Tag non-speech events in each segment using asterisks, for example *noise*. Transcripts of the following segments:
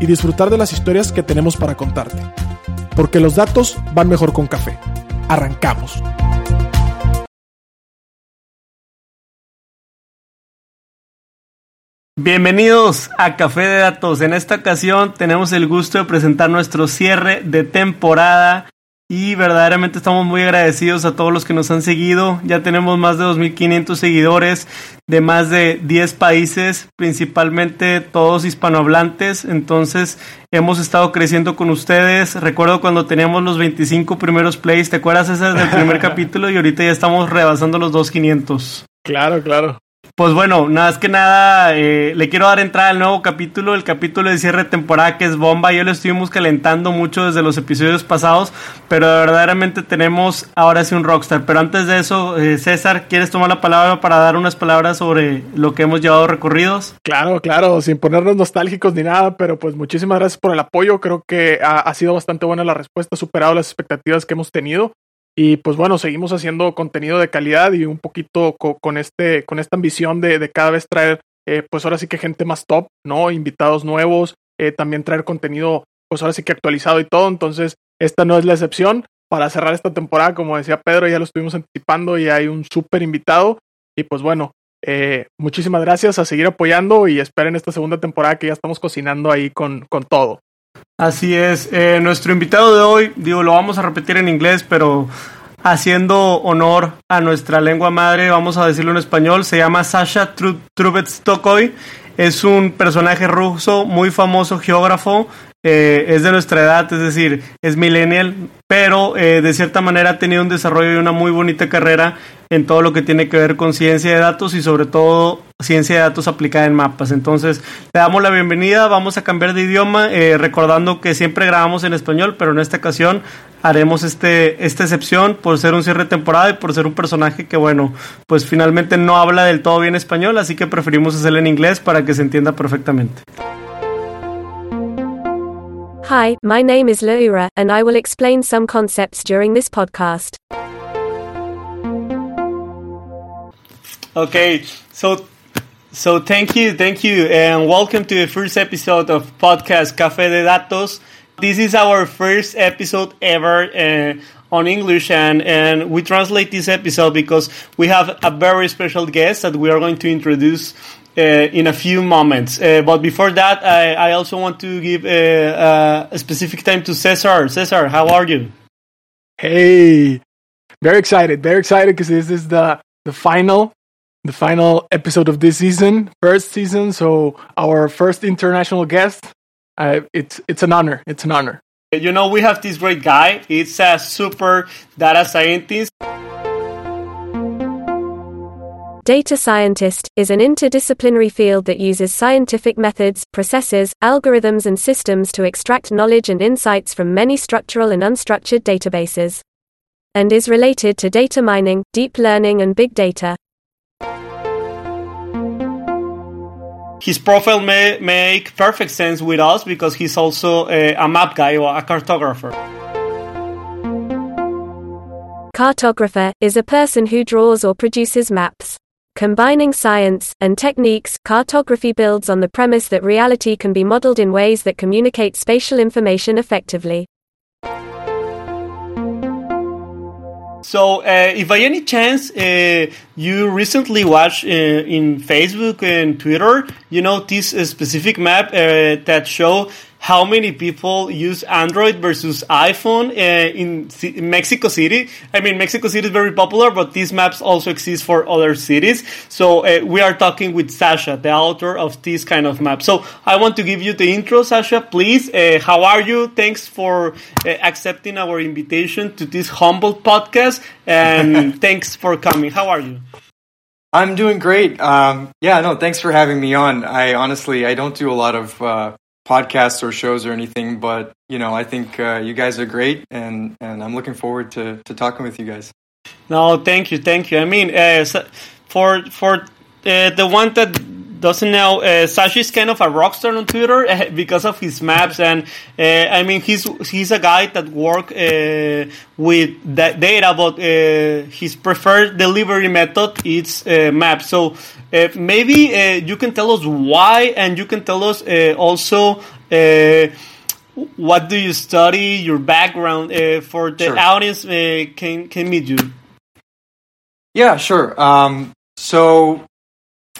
y disfrutar de las historias que tenemos para contarte. Porque los datos van mejor con café. Arrancamos. Bienvenidos a Café de Datos. En esta ocasión tenemos el gusto de presentar nuestro cierre de temporada y verdaderamente estamos muy agradecidos a todos los que nos han seguido. Ya tenemos más de 2.500 seguidores de más de 10 países, principalmente todos hispanohablantes. Entonces hemos estado creciendo con ustedes. Recuerdo cuando teníamos los 25 primeros plays, ¿te acuerdas ese del primer *laughs* capítulo? Y ahorita ya estamos rebasando los 2.500. Claro, claro. Pues bueno, nada más que nada, eh, le quiero dar entrada al nuevo capítulo, el capítulo de cierre de temporada que es bomba. Yo lo estuvimos calentando mucho desde los episodios pasados, pero verdaderamente tenemos ahora sí un rockstar. Pero antes de eso, eh, César, ¿quieres tomar la palabra para dar unas palabras sobre lo que hemos llevado recorridos? Claro, claro, sin ponernos nostálgicos ni nada, pero pues muchísimas gracias por el apoyo. Creo que ha, ha sido bastante buena la respuesta, ha superado las expectativas que hemos tenido. Y pues bueno, seguimos haciendo contenido de calidad y un poquito con, este, con esta ambición de, cada vez traer, eh, pues ahora sí que gente más top, ¿no? Invitados nuevos, eh, también traer contenido, pues ahora sí que actualizado y todo. Entonces, esta no es la excepción. Para cerrar esta temporada, como decía Pedro, ya lo estuvimos anticipando y hay un súper invitado. Y pues bueno, eh, muchísimas gracias a seguir apoyando y esperen esta segunda temporada que ya estamos cocinando ahí con, con todo. Así es, eh, nuestro invitado de hoy, digo, lo vamos a repetir en inglés, pero haciendo honor a nuestra lengua madre, vamos a decirlo en español, se llama Sasha Trubetskoy, es un personaje ruso muy famoso, geógrafo, eh, es de nuestra edad, es decir, es millennial, pero eh, de cierta manera ha tenido un desarrollo y una muy bonita carrera en todo lo que tiene que ver con ciencia de datos y sobre todo ciencia de datos aplicada en mapas. Entonces, le damos la bienvenida, vamos a cambiar de idioma, eh, recordando que siempre grabamos en español, pero en esta ocasión haremos este, esta excepción por ser un cierre de temporada y por ser un personaje que, bueno, pues finalmente no habla del todo bien español, así que preferimos hacerlo en inglés para que se entienda perfectamente. Hi, my name is Laura, and I will explain some concepts during this podcast. Okay, so so thank you, thank you, and welcome to the first episode of podcast Café de Datos. This is our first episode ever uh, on English, and and we translate this episode because we have a very special guest that we are going to introduce uh, in a few moments. Uh, but before that, I, I, also want to give uh, a specific time to Cesar. Cesar, how are you? Hey, very excited, very excited because this is the the final, the final episode of this season, first season. So our first international guest. Uh, it's it's an honor. It's an honor. You know, we have this great guy. It's a super data scientist. Data scientist is an interdisciplinary field that uses scientific methods, processes, algorithms, and systems to extract knowledge and insights from many structural and unstructured databases. And is related to data mining, deep learning, and big data. His profile may make perfect sense with us because he's also a, a map guy or a cartographer. Cartographer is a person who draws or produces maps. Combining science and techniques, cartography builds on the premise that reality can be modeled in ways that communicate spatial information effectively. So, uh, if by any chance uh, you recently watched uh, in Facebook and Twitter, you know this specific map uh, that show how many people use Android versus iPhone uh, in, in, Mexico City. I mean, Mexico City is very popular, but these maps also exist for other cities. So uh, we are talking with Sasha, the author of this kind of map. So I want to give you the intro, Sasha. Please, uh, how are you? Thanks for uh, accepting our invitation to this humble podcast, and *laughs* thanks for coming. How are you? I'm doing great. Um, yeah, no, thanks for having me on. I honestly, I don't do a lot of uh, podcasts or shows or anything, but you know, I think uh, you guys are great, and and I'm looking forward to to talking with you guys. No, thank you, thank you. I mean, uh, for for uh, the one that doesn't know, uh, Sashi is kind of a rock star on Twitter uh, because of his maps, and uh, I mean he's he's a guy that work uh, with that data, but uh, his preferred delivery method is maps. So maybe you can tell us why, and you can tell us also what do you study, your background for the sure. audience can can meet you. Yeah, sure. Um, so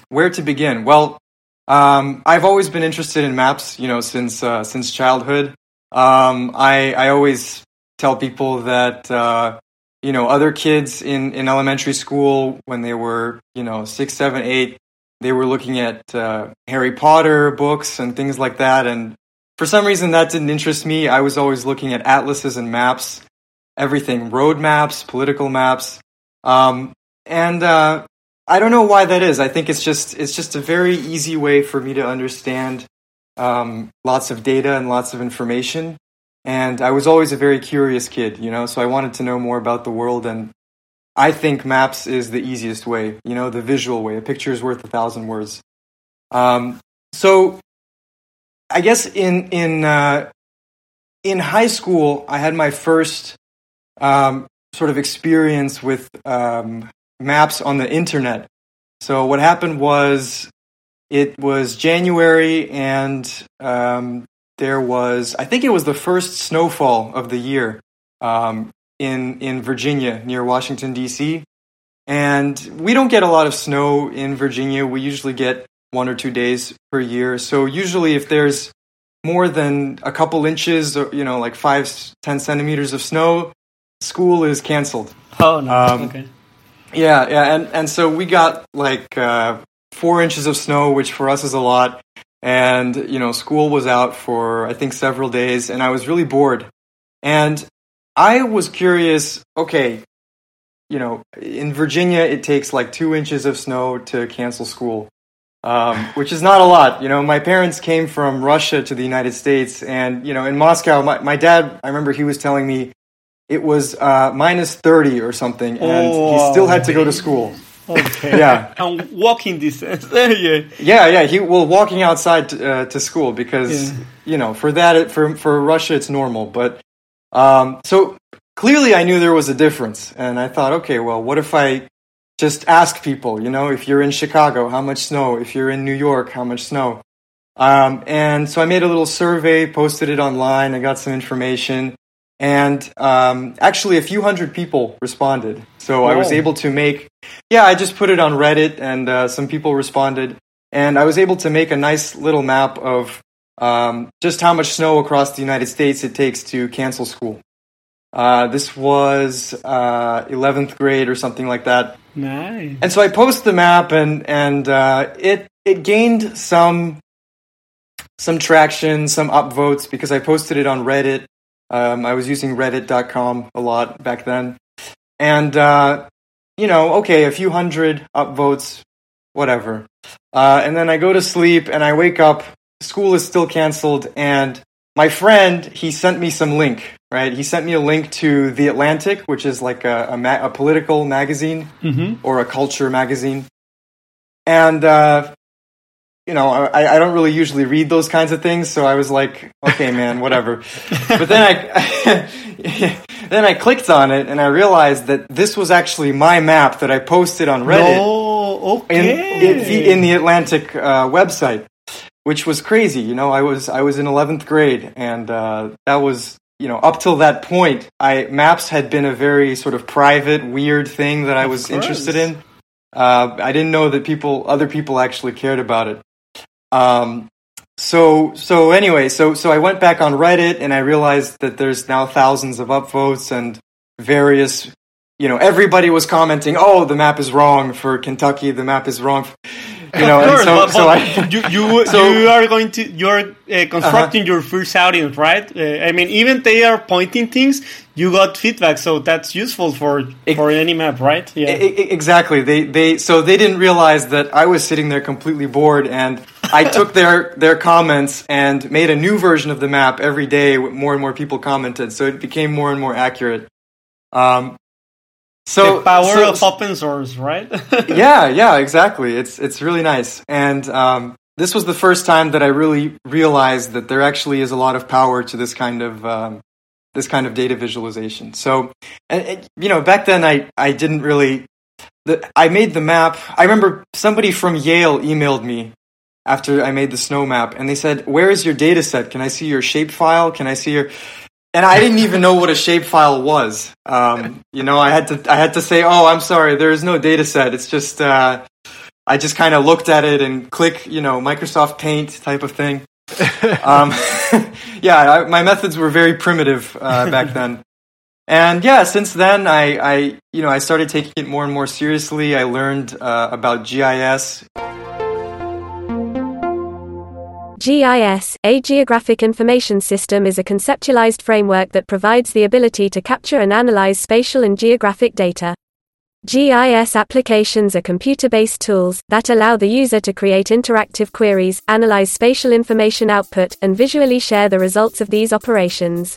where to begin? Well, um, I've always been interested in maps, you know, since uh, since childhood. Um, I I always tell people that uh, you know other kids in in elementary school when they were you know six, seven, eight, they were looking at uh, Harry Potter books and things like that, and for some reason that didn't interest me. I was always looking at atlases and maps, everything, road maps, political maps, um, and uh, I don't know why that is. I think it's just it's just a very easy way for me to understand um, lots of data and lots of information. And I was always a very curious kid, you know, so I wanted to know more about the world. And I think maps is the easiest way, you know, the visual way. A picture is worth a thousand words. Um, so I guess in in uh, in high school, I had my first um, sort of experience with um, maps on the internet. So what happened was it was January and um, there was I think it was the first snowfall of the year um, in in Virginia near Washington D.C. And we don't get a lot of snow in Virginia. We usually get one or two days per year. So usually, if there's more than a couple inches, or you know, like five, ten centimeters of snow, school is canceled. Oh no! Um, okay. Yeah, yeah, and and so we got like uh, four inches of snow, which for us is a lot. And you know, school was out for I think several days, and I was really bored. And I was curious. Okay, you know, in Virginia, it takes like two inches of snow to cancel school, um, which is not a lot. You know, my parents came from Russia to the United States, and you know, in Moscow, my, my dad, I remember he was telling me it was uh, minus 30 or something, and oh, he still had to go to school. Okay. Yeah. *laughs* And walking distance. *laughs* yeah. Yeah, yeah. He well, walking outside to, uh, to school because yeah. you know for that for for Russia it's normal, but um, so clearly I knew there was a difference, and I thought, okay, well, what if I just ask people? You know, if you're in Chicago, how much snow? If you're in New York, how much snow? Um, and so I made a little survey, posted it online. I got some information and um, actually a few hundred people responded. So. I was able to make, yeah, I just put it on Reddit, and uh, some people responded, and I was able to make a nice little map of um, just how much snow across the United States it takes to cancel school. Uh, this was uh, 11th grade or something like that. Nice. And so I posted the map, and and uh, it it gained some some traction, some upvotes because I posted it on Reddit um, I was using Reddit.com a lot back then. And, uh, you know, okay, a few hundred upvotes, whatever. Uh, and then I go to sleep and I wake up, school is still canceled, and my friend, he sent me some link, right? He sent me a link to The Atlantic, which is like a, a, ma- a political magazine mm-hmm. or a culture magazine. And uh, you know, I, I don't really usually read those kinds of things, so I was like, okay, man, *laughs* whatever. but then I, *laughs* then I clicked on it and I realized that this was actually my map that I posted on Reddit. Oh, okay. In, in, in the Atlantic uh, website, which was crazy. You know, I was I was in eleventh grade, and uh, that was you know up till that point, I maps had been a very sort of private, weird thing that I was interested in. Uh, I didn't know that people, other people, actually cared about it. Um, so so anyway, so so I went back on Reddit and I realized that there's now thousands of upvotes and various you know everybody was commenting, "Oh, the map is wrong for Kentucky. The map is wrong." You know, course, so, but, so I, you you, *laughs* so, you are going to you're uh, constructing uh-huh. your first audience, right? Uh, I mean, even they are pointing things, you got feedback, so that's useful for it, for any map, right? Yeah, exactly. They they so they didn't realize that I was sitting there completely bored and I took their their comments and made a new version of the map every day. More and more people commented, so it became more and more accurate. Um, so the power so, of open source, right? *laughs* yeah, yeah, exactly. It's it's really nice, and um, this was the first time that I really realized that there actually is a lot of power to this kind of um, this kind of data visualization. So, and, you know, back then I I didn't really. The, I made the map. I remember somebody from Yale emailed me after I made the snow map, and they said, "Where is your data set? Can I see your shapefile? Can I see your?" And I didn't even know what a shapefile was. Um, you know, I had to I had to say, "Oh, I'm sorry, there is no data set. It's just." Uh, I just kind of looked at it and click, you know, Microsoft Paint type of thing. *laughs* um, *laughs* yeah, I, my methods were very primitive uh, back then. And yeah, since then, I, I, you know, I started taking it more and more seriously. I learned uh, about GIS. GIS, a Geographic Information System, is a conceptualized framework that provides the ability to capture and analyze spatial and geographic data. GIS applications are computer-based tools that allow the user to create interactive queries, analyze spatial information output, and visually share the results of these operations.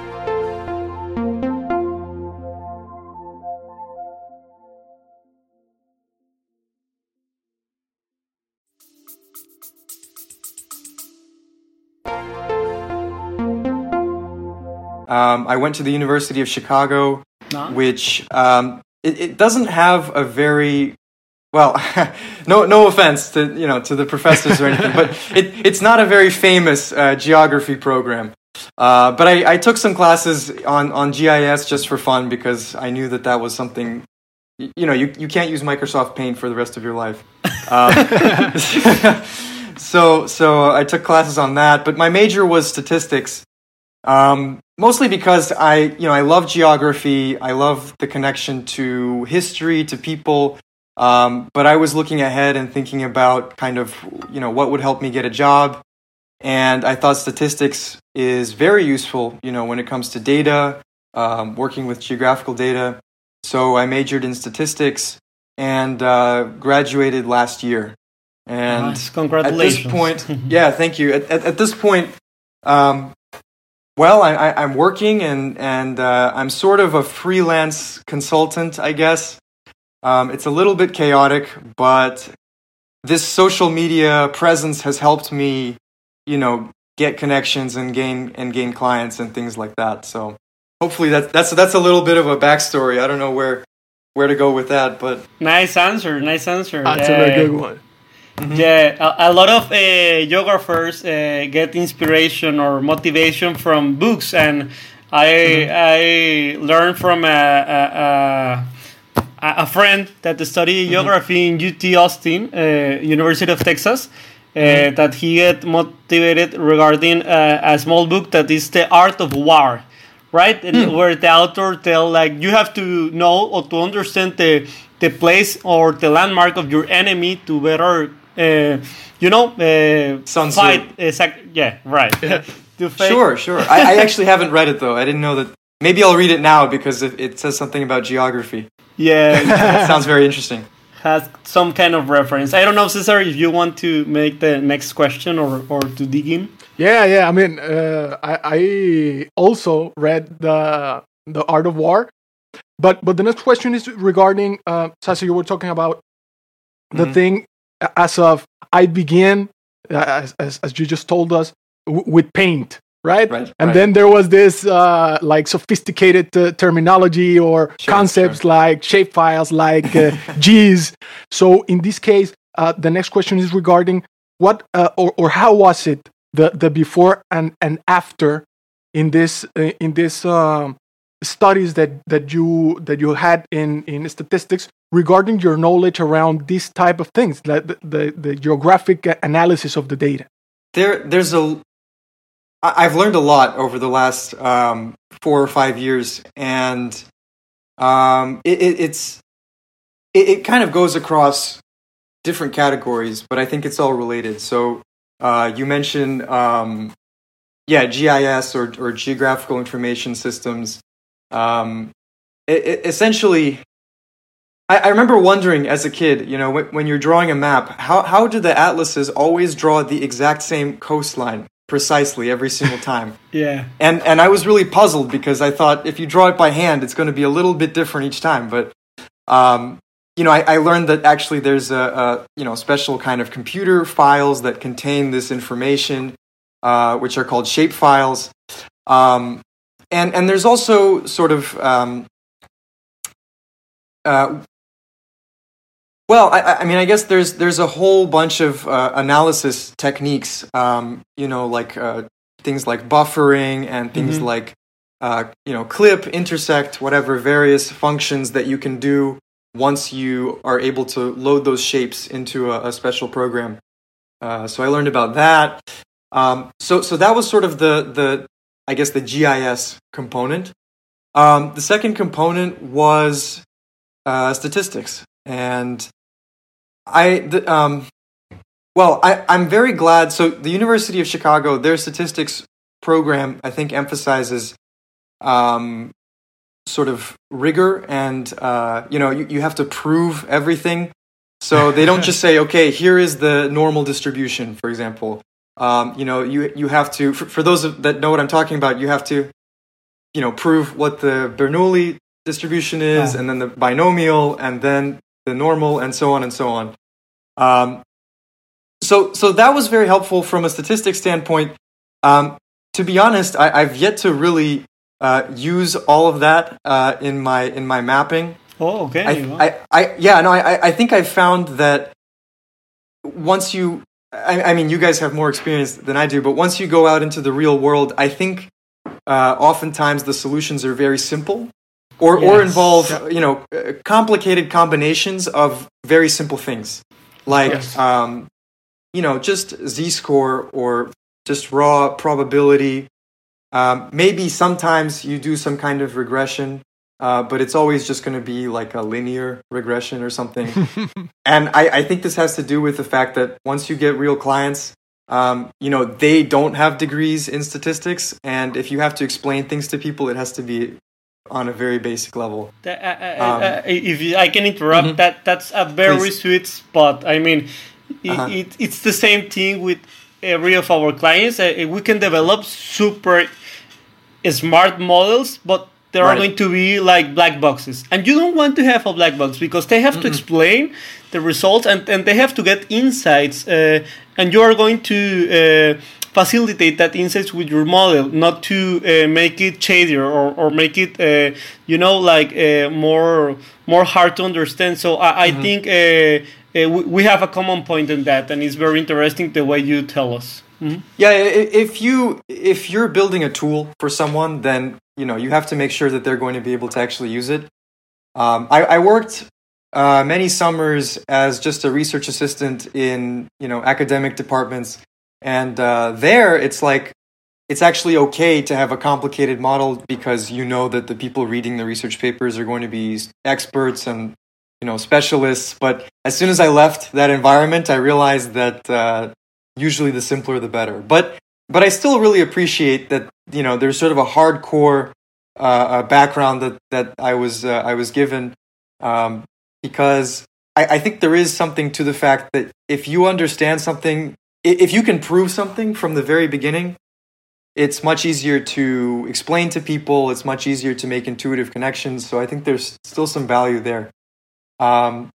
Um, I went to the University of Chicago which um, it, it, doesn't have a very well, *laughs* no no offense to you know to the professors or anything, but *laughs* it, it's not a very famous uh, geography program. Uh, but I, I took some classes on, on GIS just for fun because I knew that that was something you know you, you can't use Microsoft Paint for the rest of your life. Um, *laughs* so so I took classes on that, but my major was statistics, um, mostly because I, you know, I love geography. I love the connection to history, to people. Um, but I was looking ahead and thinking about kind of, you know, what would help me get a job. And I thought statistics is very useful, you know, when it comes to data, um, working with geographical data. So I majored in statistics and uh, graduated last year. And nice. congratulations. At this point, *laughs* yeah, thank you. At, at, at this point, um, well, I, am working and and uh, I'm sort of a freelance consultant, I guess. Um, it's a little bit chaotic, but this social media presence has helped me, you know, get connections and gain and gain clients and things like that. So hopefully that that's that's a little bit of a backstory. I don't know where where to go with that, but nice answer, nice answer. That's yeah. a very good one. Mm-hmm. Yeah, a, a, lot of uh, geographers uh, get inspiration or motivation from books, and I mm-hmm. I learned from a, a, a, friend that studied mm-hmm. geography in UT Austin, uh, University of Texas. Uh, mm-hmm. That he get motivated regarding uh, a small book that is the art of war, right? Mm. Where the author tell like you have to know or to understand the the place or the landmark of your enemy to better you know, uh, Sun fight. Exact, yeah, right. Yeah. sure, sure. I, I, actually haven't read it though. I didn't know that. Maybe I'll read it now because it, it says something about geography. Yeah, *laughs* sounds very interesting. Has some kind of reference. I don't know, Cesar, if you want to make the next question or, or to dig in. Yeah, yeah. I mean, uh, I, I also read the the Art of War, but but the next question is regarding uh, Sasa. You were talking about the mm-hmm. thing as of I began, as, as, as you just told us, w- with paint. right? Right, and right. then there was this uh, like sophisticated uh, terminology or Sure, concepts sure. like shapefiles, like uh, *laughs* G's. So in this case, uh, the next question is regarding what uh, or, or how was it the the before and and after in this uh, in this um, studies that that you that you had in in statistics regarding your knowledge around these type of things, the, the, the geographic analysis of the data. there there's a I've learned a lot over the last um, four or five years, and um, it, it, it's it, it kind of goes across different categories, but I think it's all related. So uh, you mentioned um, yeah GIS or or geographical information systems. Um, it, it essentially. I, I remember wondering as a kid, you know, when, when you're drawing a map, how, how do the atlases always draw the exact same coastline precisely every single *laughs* time? Yeah. and and I was really puzzled because I thought if you draw it by hand, it's going to be a little bit different each time. But um, you know, I, I learned that actually there's a, a you know special kind of computer files that contain this information, uh, which are called shape files. Um, and and there's also sort of um, uh, well, I, I- mean, I guess there's there's a whole bunch of uh, analysis techniques. Um, you know, like uh, things like buffering and things Mhm. like uh, you know clip, intersect, whatever various functions that you can do once you are able to load those shapes into a, a special program. Uh, so I learned about that. Um, so so that was sort of the the I guess the GIS component. Um, the second component was uh, statistics, and I the, um, well, I, I'm very glad. So the University of Chicago, their statistics program, I think, emphasizes um, sort of rigor, and uh, you know, you, you have to prove everything. So they don't just *laughs* say, okay, here is the normal distribution, for example. Um, you know, you you have to for, for those that know what I'm talking about, you have to, you know, prove what the Bernoulli distribution is, Yeah. and then the binomial, and then the normal, and so on and so on. Um, so so that was very helpful from a statistics standpoint. Um, to be honest, I, I've yet to really uh, use all of that uh, in my in my mapping. Oh, okay. I. I, I, yeah, no, I, I think I found that once you, I, I mean, you guys have more experience than I do, but once you go out into the real world, I think uh, oftentimes the solutions are very simple, or or involve you know uh, complicated combinations of very simple things, like Yes. um, you know just z-score or just raw probability. Um, maybe sometimes you do some kind of regression, uh, but it's always just going to be like a linear regression or something. *laughs* and I, I think this has to do with the fact that once you get real clients, um, you know, they don't have degrees in statistics, and if you have to explain things to people, it has to be on a very basic level. Uh, uh, Um, uh, if I can interrupt, Mhm. that that's a very Please. sweet spot. I mean, it, Uh-huh. it, it's the same thing with every of our clients. Uh, we can develop super smart models, but there are going to be like black boxes, and you don't want to have a black box because they have to explain the results and, and they have to get insights, uh, and you are going to. Uh, facilitate that insights with your model not to uh, make it shadier or, or make it uh, you know like uh, more more hard to understand. So i, I think uh, we, have a common point in that and it's very interesting the way you tell us. Mhm. Yeah, if you if you're building a tool for someone, then you know you have to make sure that they're going to be able to actually use it. Um, I, I worked uh, many summers as just a research assistant in you know academic departments, and uh, there it's like it's actually okay to have a complicated model because you know that the people reading the research papers are going to be experts and you know specialists. But as soon as I left that environment, I realized that uh, usually the simpler the better. But but I still really appreciate that you know there's sort of a hardcore uh, uh, background that that I was uh, I was given um, because I, I think there is something to the fact that if you understand something, if you can prove something from the very beginning, it's much easier to explain to people. It's much easier to make intuitive connections. So I think there's still some value there. Um,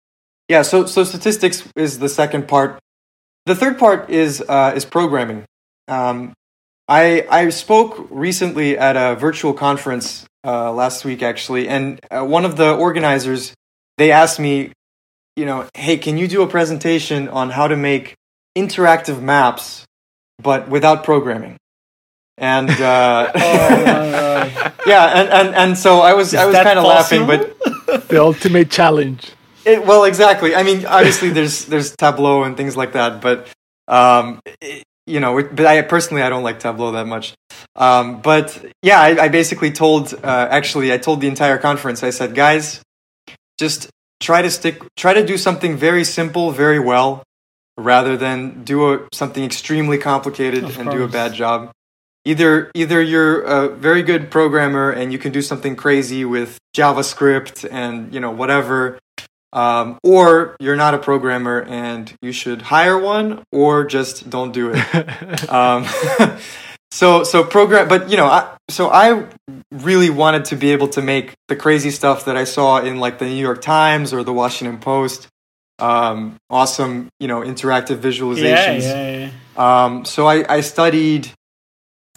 yeah. So so statistics is the second part. The third part is uh, is programming. Um, I I spoke recently at a virtual conference uh, last week actually, and uh, one of the organizers they asked me, you know, hey, can you do a presentation on how to make interactive maps, but without programming? And uh, *laughs* Oh, yeah, and, and and so I was I was kind of laughing, but *laughs* The ultimate challenge. It, well, exactly. I mean, obviously, there's there's Tableau and things like that, but um, it- you know, but I personally I don't like Tableau that much. Um, but yeah, I, I basically told uh, actually I told the entire conference I said, guys, just try to stick, try to do something very simple, very well, rather than do a, something extremely complicated Of and do a bad job. Either either you're a very good programmer and you can do something crazy with JavaScript and you know whatever, um, or you're not a programmer and you should hire one or just don't do it. *laughs* um, *laughs* so so program, but you know, I, so I really wanted to be able to make the crazy stuff that I saw in like the New York Times or the Washington Post. Um, awesome, you know, interactive visualizations. yeah, yeah. Um, so I, I studied.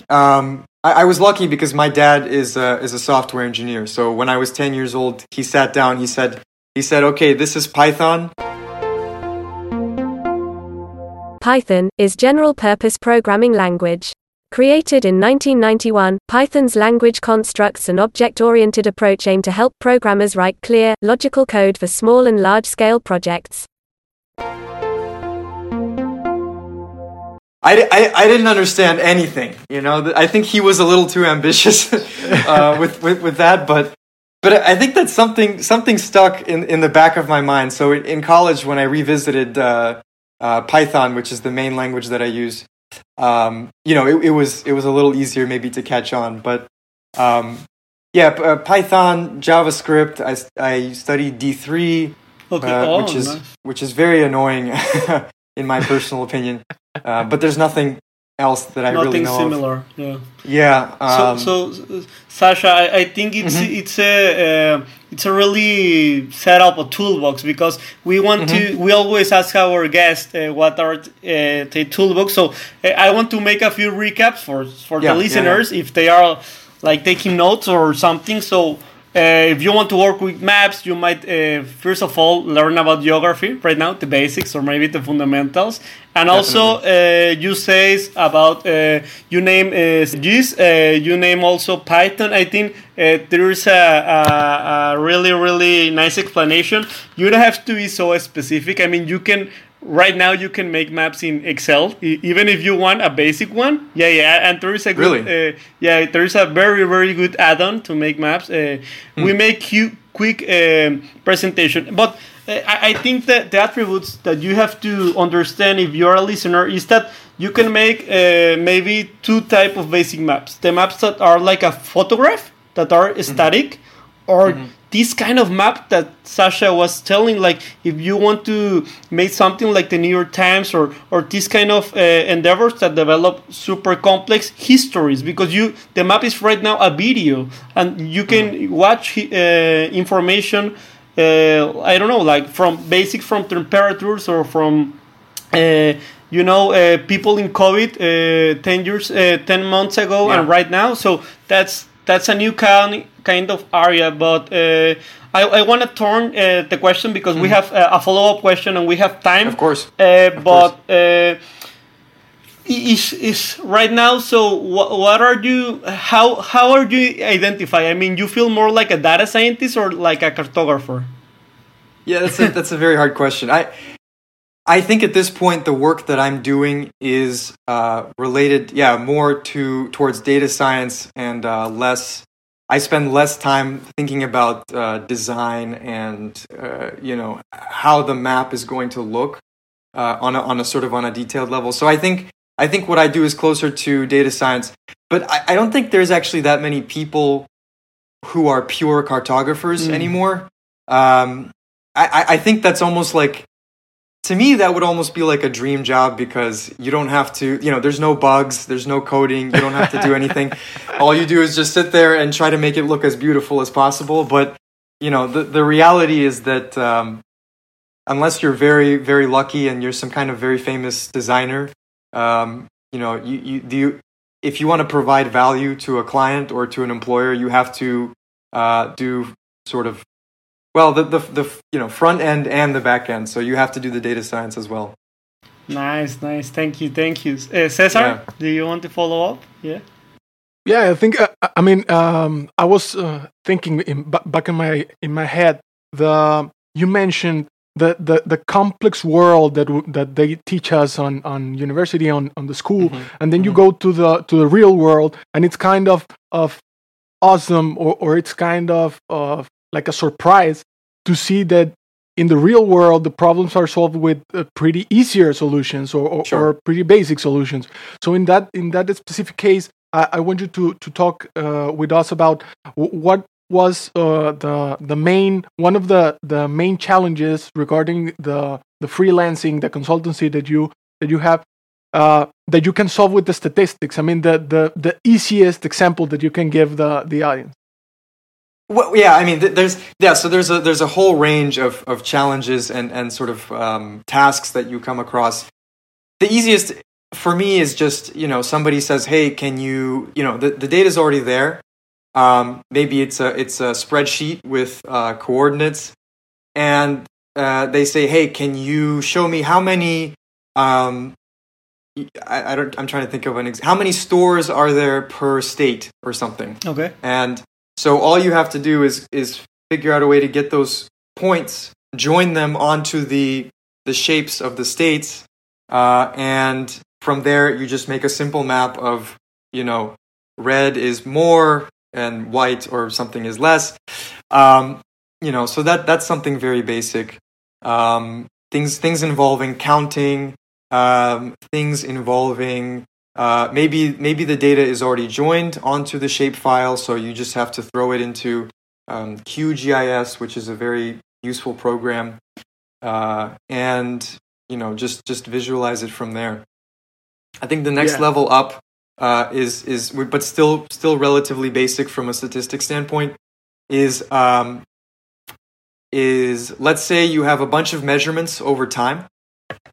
Um, I, I was lucky because my dad is a, is a software engineer. So when I was ten years old, he sat down. He said, he said, "Okay, this is Python. Python is general purpose programming language. Created in 1991, Python's language constructs and object oriented approach aim to help programmers write clear, logical code for small and large scale projects. I, I, I didn't understand anything. You know, I think he was a little too ambitious *laughs* uh, with, with with that, but but I think that something something stuck in, in the back of my mind. So in college, when I revisited uh, uh, Python, which is the main language that I use, um, you know, it, it was it was a little easier maybe to catch on. But um, yeah, uh, Python, JavaScript. I studied D three Okay. uh, oh, which is nice. which is very annoying *laughs* in my personal opinion. Uh, but there's nothing else that I really Nothing know of. similar. Yeah. Yeah. Um, so, so Sasha, I, I think it's Mm-hmm. it's a uh, it's a really set up a toolbox because we want Mm-hmm. to we always ask our guests uh, what are uh, the toolbox. So uh, I want to make a few recaps for for Yeah, the yeah, listeners if they are like taking notes or something. So. Uh, if you want to work with maps, you might uh, first of all learn about geography right now, the basics or maybe the fundamentals, and also uh, you say about uh, you name uh, GIS, uh, you name also Python. I think uh, there is a, a, a really really nice explanation. You don't have to be so specific. I mean, you can right now you can make maps in Excel, e- even if you want a basic one. Yeah, yeah, and there is a good, Really? uh, yeah, there is a very very good add-on to make maps. Uh, We make you quick um, presentation, but uh, I, I think that the attributes that you have to understand if you're a listener is that you can make uh, maybe two type of basic maps: the maps that are like a photograph that are static, or this kind of map that Sasha was telling, like if you want to make something like the New York Times or or this kind of uh, endeavors that develop super complex histories, because you the map is right now a video and you can watch uh, information. Uh, I don't know, like from basic from temperatures or from uh, you know, uh, people in COVID uh, ten years, uh, ten months ago, and right now. So that's that's a new kind kind of area. But uh, I, I want to turn uh, the question because we have uh, a follow up question and we have time. Mm-hmm. Of course. Uh, but uh, is is right now. So what, what are you? How how are you identify? I mean, you feel more like a data scientist or like a cartographer? Yeah, that's a, that's a very hard question. I I think at this point the work that I'm doing is uh, related, yeah, more to towards data science and uh, less. I spend less time thinking about uh, design and uh, you know how the map is going to look uh, on a, on a sort of on a detailed level. So I think I think what I do is closer to data science, but I, I don't think there's actually that many people who are pure cartographers anymore. Um, I- I think that's almost like to me that would almost be like a dream job because you don't have to you know there's no bugs there's no coding you don't have to do *laughs* anything. All you do is just sit there and try to make it look as beautiful as possible. But you know the, the reality is that um, unless you're very very lucky and you're some kind of very famous designer um, you know you, you, you if you want to provide value to a client or to an employer, you have to uh, do sort of well the, the the you know front end and the back end. So you have to do the data science as well. Nice, nice. Thank you, thank you. Uh, Cesar, yeah. do you want to follow up? Yeah. Yeah, I think. Uh, I mean, um, I was uh, thinking in, back in my in my head. The you mentioned the, the, the complex world that that they teach us on, on university on, on the school mm-hmm. and then mm-hmm. you go to the to the real world and it's kind of of awesome or, or it's kind of of like a surprise to see that in the real world the problems are solved with uh, pretty easier solutions or, or, sure. or, pretty basic solutions. So in that in that specific case I, I want you to to talk uh, with us about what was uh, the the main one of the the main challenges regarding the the freelancing the consultancy that you that you have uh, that you can solve with the statistics. I mean the the the easiest example that you can give the the audience well, yeah, I mean, there's yeah, so there's a there's a whole range of, of challenges and and sort of um, tasks that you come across. The easiest for me is just you know somebody says, hey, can you you know the the data's already there, um, maybe it's a it's a spreadsheet with uh, coordinates, and uh, they say, "Hey, can you show me how many?" Um, I, I, don't. I'm trying to think of an. Ex- how many stores are there per state or something? Okay. And so all you have to do is is figure out a way to get those points, join them onto the the shapes of the states, uh, and from there you just make a simple map of you know red is more and white or something is less. Um, you know, so that that's something very basic. Um, things things involving counting, um, things involving uh, maybe maybe the data is already joined onto the shapefile, so you just have to throw it into um, QGIS, which is a very useful program, uh, and you know just just visualize it from there. I think the next yeah. level up uh, is is but still still relatively basic from a statistics standpoint is um, is let's say you have a bunch of measurements over time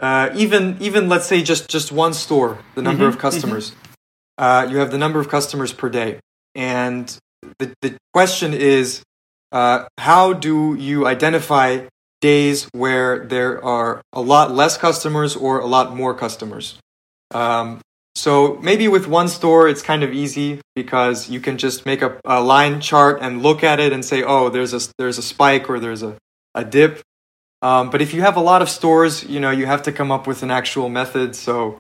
uh, even even let's say just just one store the number mm-hmm, of customers mm-hmm. uh, you have the number of customers per day and the, the question is uh, how do you identify days where there are a lot less customers or a lot more customers um, so maybe with one store, it's kind of easy because you can just make a, a, line chart and look at it and say, oh, there's a, there's a spike or there's a, a dip. Um, but if you have a lot of stores, you know, you have to come up with an actual method. So,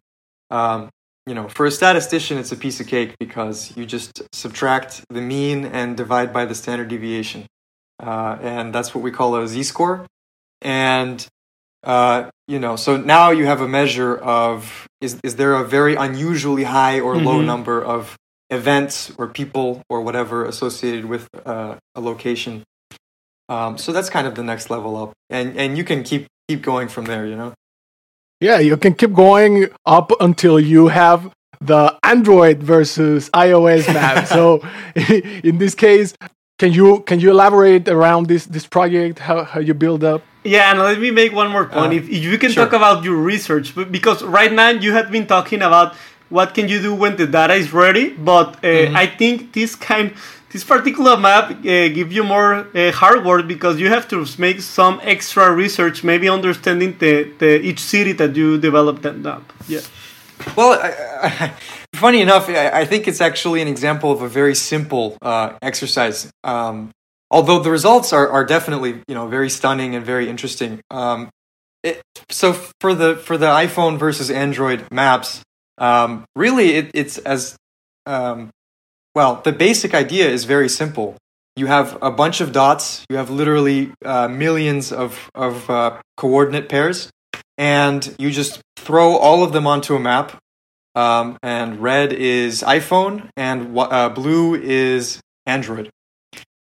um, you know, for a statistician, it's a piece of cake because you just subtract the mean and divide by the standard deviation. Uh, and that's what we call a z-score. And uh, you know, so now you have a measure of is is there a very unusually high or mm-hmm. low number of events or people or whatever associated with uh, a location. Um, so that's kind of the next level up, and and you can keep keep going from there. You know. Yeah, you can keep going up until you have the Android versus iOS map. *laughs* so *laughs* in this case, can you can you elaborate around this this project? How how you build up? Yeah, and let me make one more point. Uh, if, if, you can sure. talk about your research, because right now you have been talking about what can you do when the data is ready, but uh, mm-hmm. I think this kind, this particular map uh, give you more uh, hard work because you have to make some extra research, maybe understanding the, the each city that you developed that map. Yeah. Well, I, I, funny enough, I, think it's actually an example of a very simple uh, exercise. Um, although the results are, are definitely you know very stunning and very interesting. Um, it, so for the for the iPhone versus Android maps, um, really it, it's as um, well. The basic idea is very simple. You have a bunch of dots. You have literally uh, millions of of uh, coordinate pairs, and you just throw all of them onto a map. Um, and red is iPhone, and uh, blue is Android.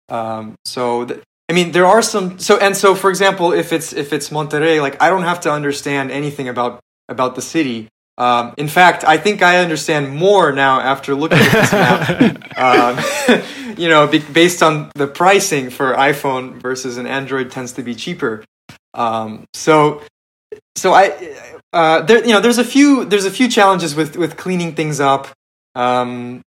Um, so th- I mean, there are some. So and so, for example, if it's if it's Monterrey, like I don't have to understand anything about about the city. Um, in fact, I think I understand more now after looking at this map. *laughs* um, *laughs* you know, be, based on the pricing for iPhone versus an Android tends to be cheaper. Um, so, so I, uh, there, you know, there's a few there's a few challenges with with cleaning things up. Um,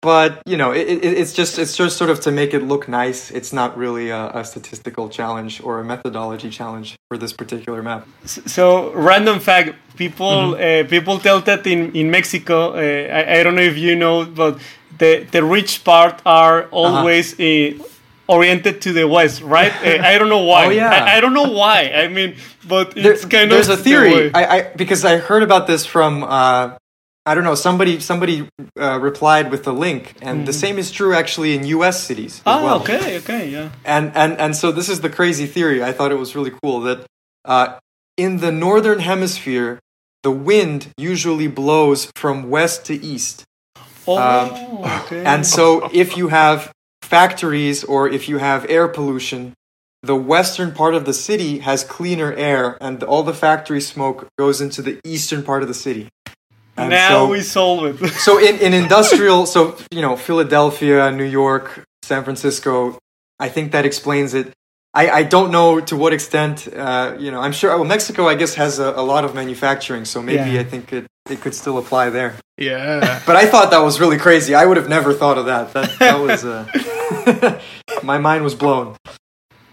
but you know, it, it, it's just it's just sort of to make it look nice. It's not really a, a, statistical challenge or a methodology challenge for this particular map. So, random fact: people mm-hmm. uh, people tell that in in Mexico. Uh, I, I, don't know if you know, but the the rich part are uh-huh. always. Uh-huh. oriented to the west, right? Uh, I don't know *laughs* why. Oh yeah. I, I, don't know why. I mean, but it's there, kind there's of there's a theory. I, I, because I heard about this from uh, I don't know. Somebody somebody uh, replied with a link, and mm. the same is true actually in U.S. cities. oh, well. okay, okay, yeah. And and and so this is the crazy theory. I thought it was really cool that uh, in the northern hemisphere, the wind usually blows from west to east. Oh, um, okay. And so if you have factories or if you have air pollution, the western part of the city has cleaner air, and all the factory smoke goes into the eastern part of the city. And now so, we solve it. *laughs* so in, in industrial, so you know, Philadelphia, New York, San Francisco, I think that explains it. I, I don't know to what extent, uh, you know, I'm sure, well, Mexico, I guess, has a, a lot of manufacturing, so maybe yeah. I think it, it could still apply there. Yeah. *laughs* But I thought that was really crazy. I would have never thought of that. That, that was, uh, *laughs* my mind was blown.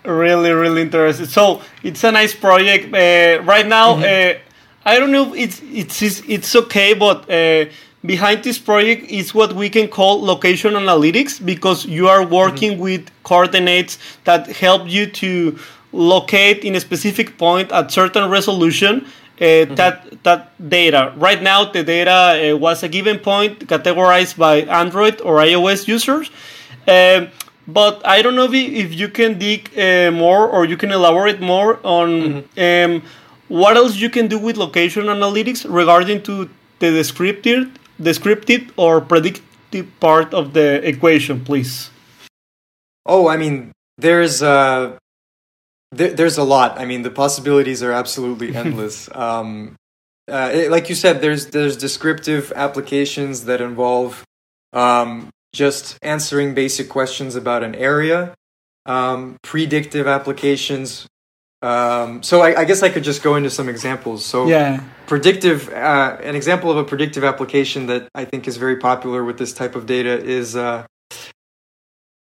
Really, really interesting. So it's a nice project. Uh, right now, mm-hmm. Uh, I don't know if it's it's it's okay, but uh, behind this project is what we can call location analytics because you are working mm-hmm. with coordinates that help you to locate in a specific point at certain resolution uh, mm-hmm. that that data. Right now, the data uh, was a given point categorized by Android or iOS users. Um, but I don't know if, if you can dig uh, more or you can elaborate more on mm-hmm. um, what else you can do with location analytics regarding to the descriptive, descriptive or predictive part of the equation, please? Oh, I mean, there's uh, there, there's a lot. I mean, the possibilities are absolutely *laughs* endless. um, uh, it, like you said, there's there's descriptive applications that involve um, just answering basic questions about an area. Um, predictive applications um, so I, I, guess I could just go into some examples. So yeah, predictive. Uh, an example of a predictive application that I think is very popular with this type of data is, uh,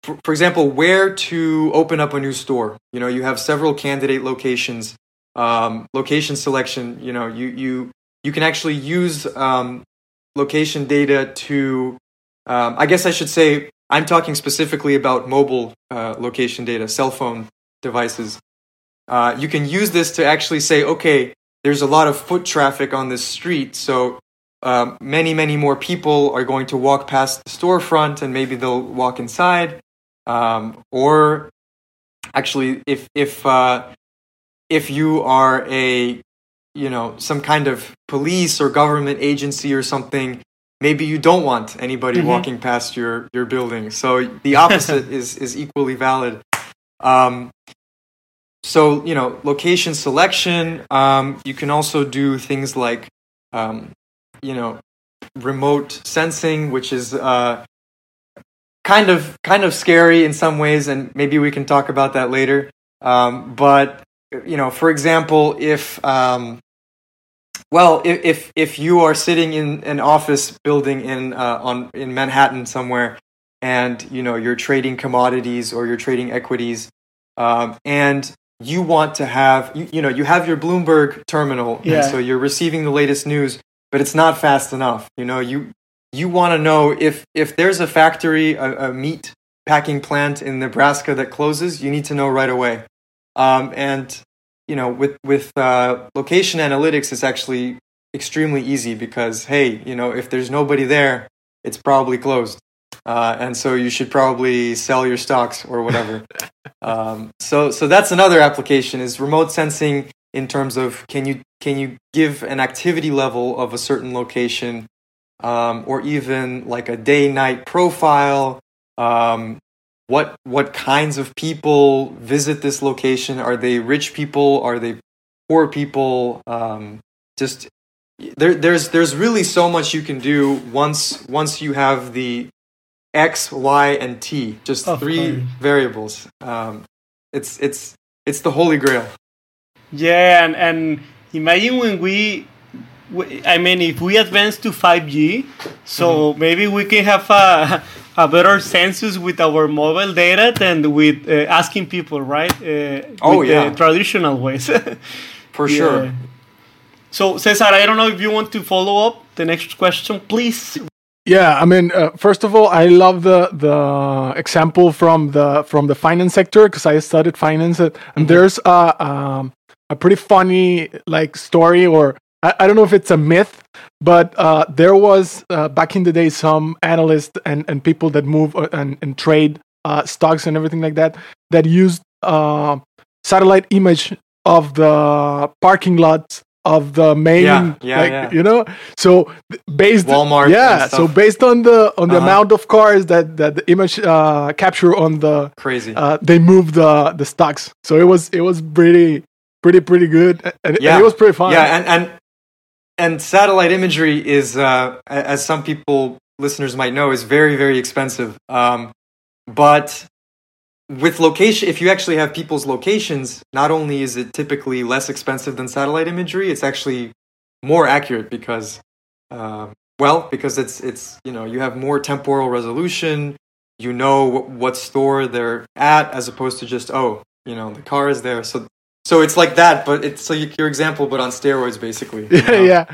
for, for, example, where to open up a new store. You know, you have several candidate locations. Um, location selection. You know, you you you can actually use um, location data to. Um, I guess I should say I'm talking specifically about mobile uh, location data, cell phone devices. Uh, you can use this to actually say, okay, there's a lot of foot traffic on this street, so um, many, many more people are going to walk past the storefront and maybe they'll walk inside. Um, or actually, if, if, uh, if you are a, you know, some kind of police or government agency or something, maybe you don't want anybody mm-hmm. walking past your, your building. So the opposite *laughs* is, is equally valid. Um, so, you know, location selection, um, you can also do things like, um, you know, remote sensing, which is uh, kind of kind of scary in some ways, and maybe we can talk about that later. Um, but you know, for example, if um, well, if if you are sitting in an office building in uh, on in Manhattan somewhere, and you know you're trading commodities or you're trading equities, um, and you want to have you, you know you have your bloomberg terminal yeah. and so you're receiving the latest news but it's not fast enough you know? You you want to know if if there's a factory a, a, meat packing plant in nebraska that closes you need to know right away. Um, and you know with with uh, location analytics it's actually extremely easy because hey you know if there's nobody there it's probably closed uh, and so you should probably sell your stocks or whatever. *laughs* um, so so that's another application is remote sensing in terms of can you can you give an activity level of a certain location um, or even like a day night profile. Um, what what kinds of people visit this location? Are they rich people? Are they poor people? Um, just there, there's there's really so much you can do once once you have the x, y, and t, just of three course. variables. Um, it's it's it's the holy grail. Yeah, and and imagine when we I mean, if we advance to 5G, so maybe we can have a, a better census with our mobile data than with uh, asking people, right? Uh, Oh, yeah. the traditional ways. *laughs* For Yeah. sure. So, Cesar, I don't know if you want to follow up the next question, please. Yeah, I mean, uh, first of all, I love the the example from the from the finance sector because I studied finance, and Mm-hmm. there's a um, a pretty funny like story, or I, I don't know if it's a myth, but uh, there was uh, back in the day some analysts and and people that move uh, and and trade uh, stocks and everything like that that used uh, satellite image of the parking lots of the main Yeah, yeah, like, yeah. you know so based Walmart yeah so based on the on the Uh-huh. amount of cars that that the image uh capture on the Crazy. uh they moved the the stocks so it was it was pretty pretty pretty good and, and it was pretty fun Yeah, and and and satellite imagery is, uh, as some people listeners might know, is very very expensive. Um, but with location, if you actually have people's locations, not only is it typically less expensive than satellite imagery, it's actually more accurate because, um, well, because it's it's you know you have more temporal resolution. You know what, what store they're at, as opposed to just oh, you know the car is there. So so it's like that, but it's so you, your example, but on steroids, basically. you *laughs* yeah know? yeah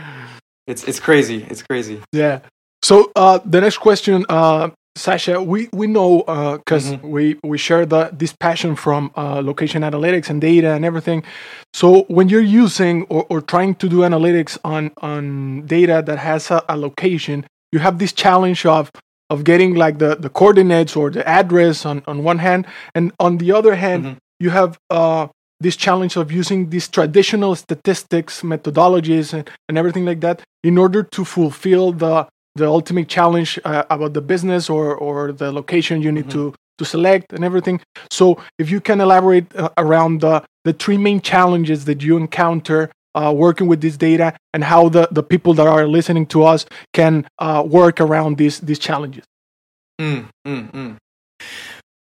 It's it's crazy. It's crazy. Yeah. So uh, the next question, uh, Sasha, we we know because Mm-hmm. we we share the this passion from uh, location analytics and data and everything. So when you're using or, or trying to do analytics on on data that has a, a location, you have this challenge of of getting like the the coordinates or the address on on one hand, and on the other hand, Mhm. you have uh, this challenge of using these traditional statistics methodologies and, and everything like that in order to fulfill the the ultimate challenge uh, about the business or or the location you need to to select and everything so if you can elaborate uh, around the the three main challenges that you encounter uh, working with this data and how the the people that are listening to us can uh, work around these these challenges Mm, mm, mm.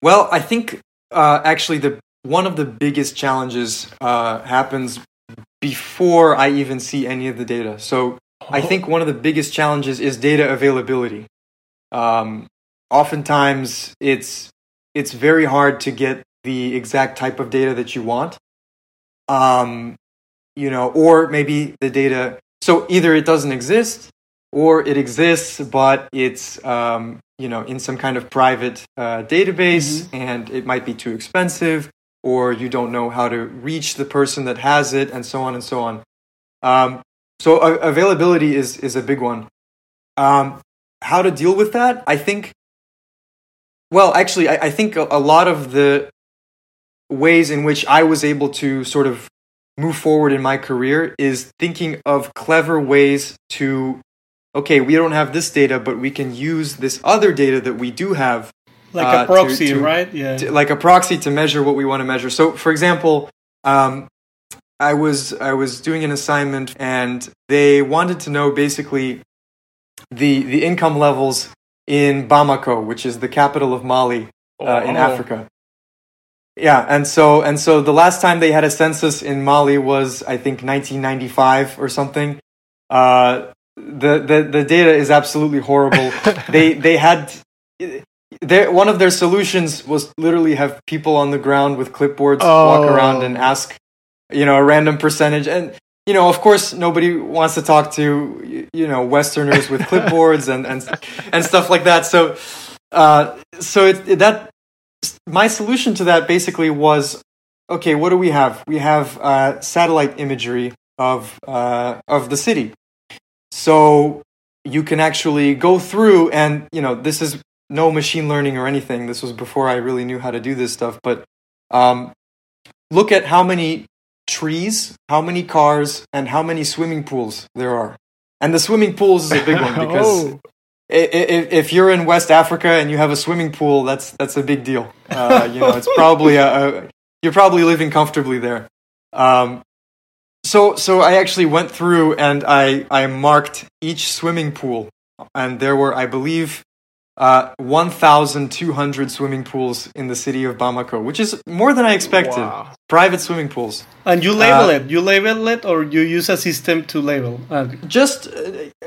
Well, I think uh, actually the one of the biggest challenges uh, happens before I even see any of the data. So I think one of the biggest challenges is data availability. Um, oftentimes, it's it's very hard to get the exact type of data that you want. Um, you know, or maybe the data. So either it doesn't exist, or it exists, but it's um, you know in some kind of private uh, database, and it might be too expensive, or you don't know how to reach the person that has it, and so on and so on. Um, so uh, availability is is a big one. Um, how to deal with that? I think. Well, actually, I, I think a, a lot of the ways in which I was able to sort of move forward in my career is thinking of clever ways to okay, we don't have this data, but we can use this other data that we do have, Like Uh, a proxy, to- to- right? Yeah. to- like a proxy to measure what we want to measure. So, for example, um, I was I was doing an assignment, and they wanted to know basically the the income levels in Bamako, which is the capital of Mali uh, in Oh. Africa. Yeah, and so and so the last time they had a census in Mali was I think 1995 or something. Uh, the the the data is absolutely horrible. *laughs* they they had their, one of their solutions was literally have people on the ground with clipboards walk Oh. around and ask you know a random percentage. And you know of course nobody wants to talk to you know westerners with clipboards and and and stuff like that. So uh so it, it- that my solution to that basically was okay what do we have? We have uh satellite imagery of uh of the city. So you can actually go through and you know this is no machine learning or anything. This was before i really knew how to do this stuff. But um, look at how many trees how many cars and how many swimming pools there are. And the swimming pools is a big one *laughs* because Oh. i- i- if you're in west africa and you have a swimming pool that's that's a big deal. Uh, you know it's *laughs* probably a, a you're probably living comfortably there. Um, so so I actually went through and I I marked each swimming pool, and there were I believe uh, 1,200 swimming pools in the city of Bamako, which is more than I expected. Wow. private swimming pools. And you label Uh, it. You label it, or you use a system to label. Okay. Just uh,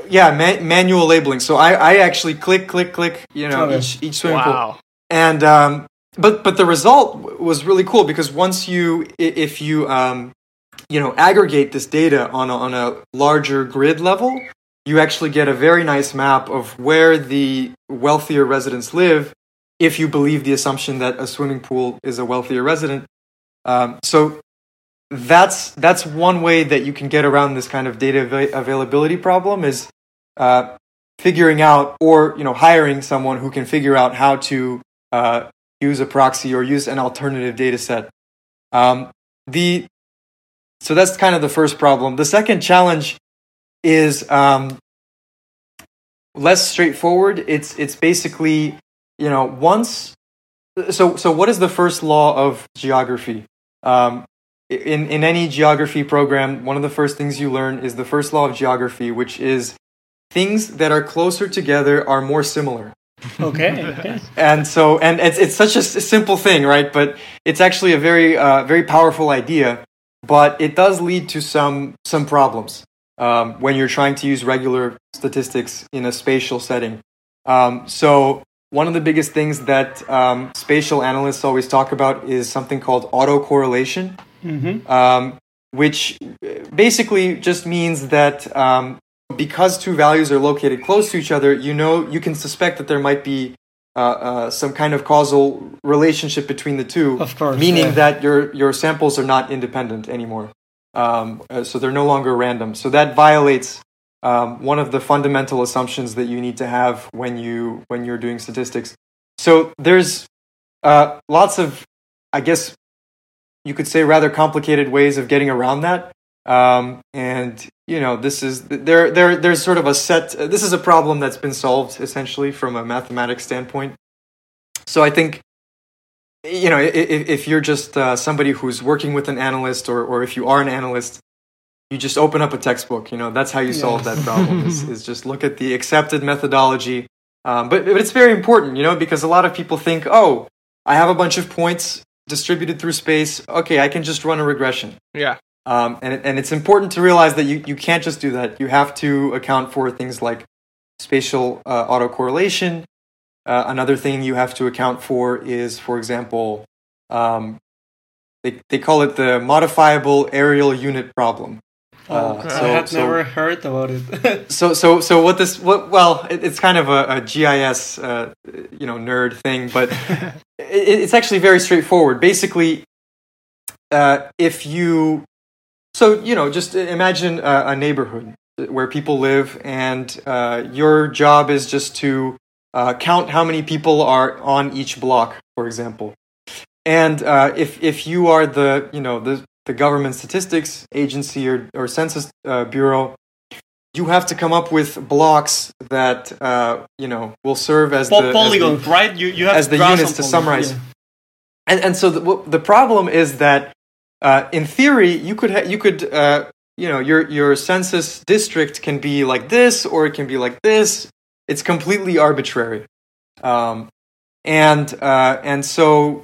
yeah, ma- manual labeling. So I, I actually click, click, click. You know, Okay. each each swimming pool. Wow. and um, but but the result w- was really cool because once you if you um, you know aggregate this data on a, on a larger grid level, you actually get a very nice map of where the wealthier residents live. If you believe the assumption that a swimming pool is a wealthier resident, um, so that's that's one way that you can get around this kind of data avail- availability problem is uh, figuring out or you know hiring someone who can figure out how to uh, use a proxy or use an alternative data set. Um, the so that's kind of the first problem. The second challenge is um, less straightforward. It's it's basically you know once so so what is the first law of geography? Um, in in any geography program, one of the first things you learn is the first law of geography, which is things that are closer together are more similar Okay. *laughs* okay. and so and it's it's such a s- simple thing right but it's actually a very uh, very powerful idea but it does lead to some some problems um, when you're trying to use regular statistics in a spatial setting um, so one of the biggest things that um, spatial analysts always talk about is something called autocorrelation Mm-hmm. um, which basically just means that um, because two values are located close to each other, you know you can suspect that there might be uh, uh, some kind of causal relationship between the two. Of course, meaning yeah. that your your samples are not independent anymore, um, uh, so they're no longer random. So that violates um, one of the fundamental assumptions that you need to have when you when you're doing statistics. So there's uh, lots of, I guess, you could say rather complicated ways of getting around that. Um, and you know, this is there. There, there's sort of a set. This is a problem that's been solved essentially from a mathematics standpoint. So I think, you know, if, if you're just uh, somebody who's working with an analyst, or or if you are an analyst, you just open up a textbook. You know, that's how you solve that *laughs* problem. is, is just look at the accepted methodology. Um, but but it's very important, you know, because a lot of people think, oh, I have a bunch of points distributed through space. Okay, I can just run a regression. Yeah. Um, and, and it's important to realize that you, you can't just do that. You have to account for things like spatial uh, autocorrelation. Uh, another thing you have to account for is, for example, um, they, they call it the modifiable areal unit problem. Uh, I so- had so- never heard about it. *laughs* So, so, so what this, what, well, it, it's kind of a, a GIS, uh, you know, nerd thing, but *laughs* it, it's actually very straightforward. Basically, uh, if you, so you know, just imagine a, a neighborhood where people live, and uh, your job is just to uh, count how many people are on each block, for example. And uh, if if you are the you know the the government statistics agency or or census uh, bureau, you have to come up with blocks that uh, you know will serve as Po- the as the- polygons, right? You you have as the units to summarize. yeah. and and so the, the problem is that uh, in theory you could ha- you could uh, you know your your census district can be like this or it can be like this. It's completely arbitrary, um, and uh, and so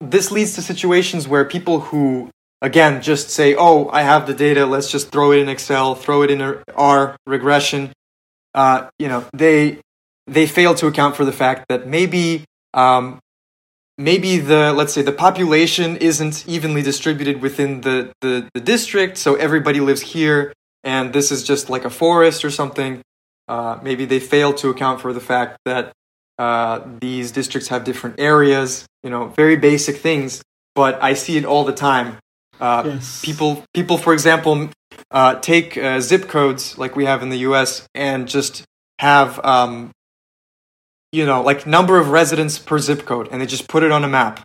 this leads to situations where people who again just say, "Oh, I have the data. Let's just throw it in Excel, throw it in R regression." Uh, you know, they they fail to account for the fact that maybe um, maybe the let's say the population isn't evenly distributed within the, the, the district, so everybody lives here, and this is just like a forest or something. Uh, maybe they fail to account for the fact that uh, these districts have different areas. You know, very basic things, but I see it all the time. Uh, Yes. People, people, for example, uh, take uh, zip codes like we have in the U.S. and just have um, you know, like number of residents per zip code, and they just put it on a map.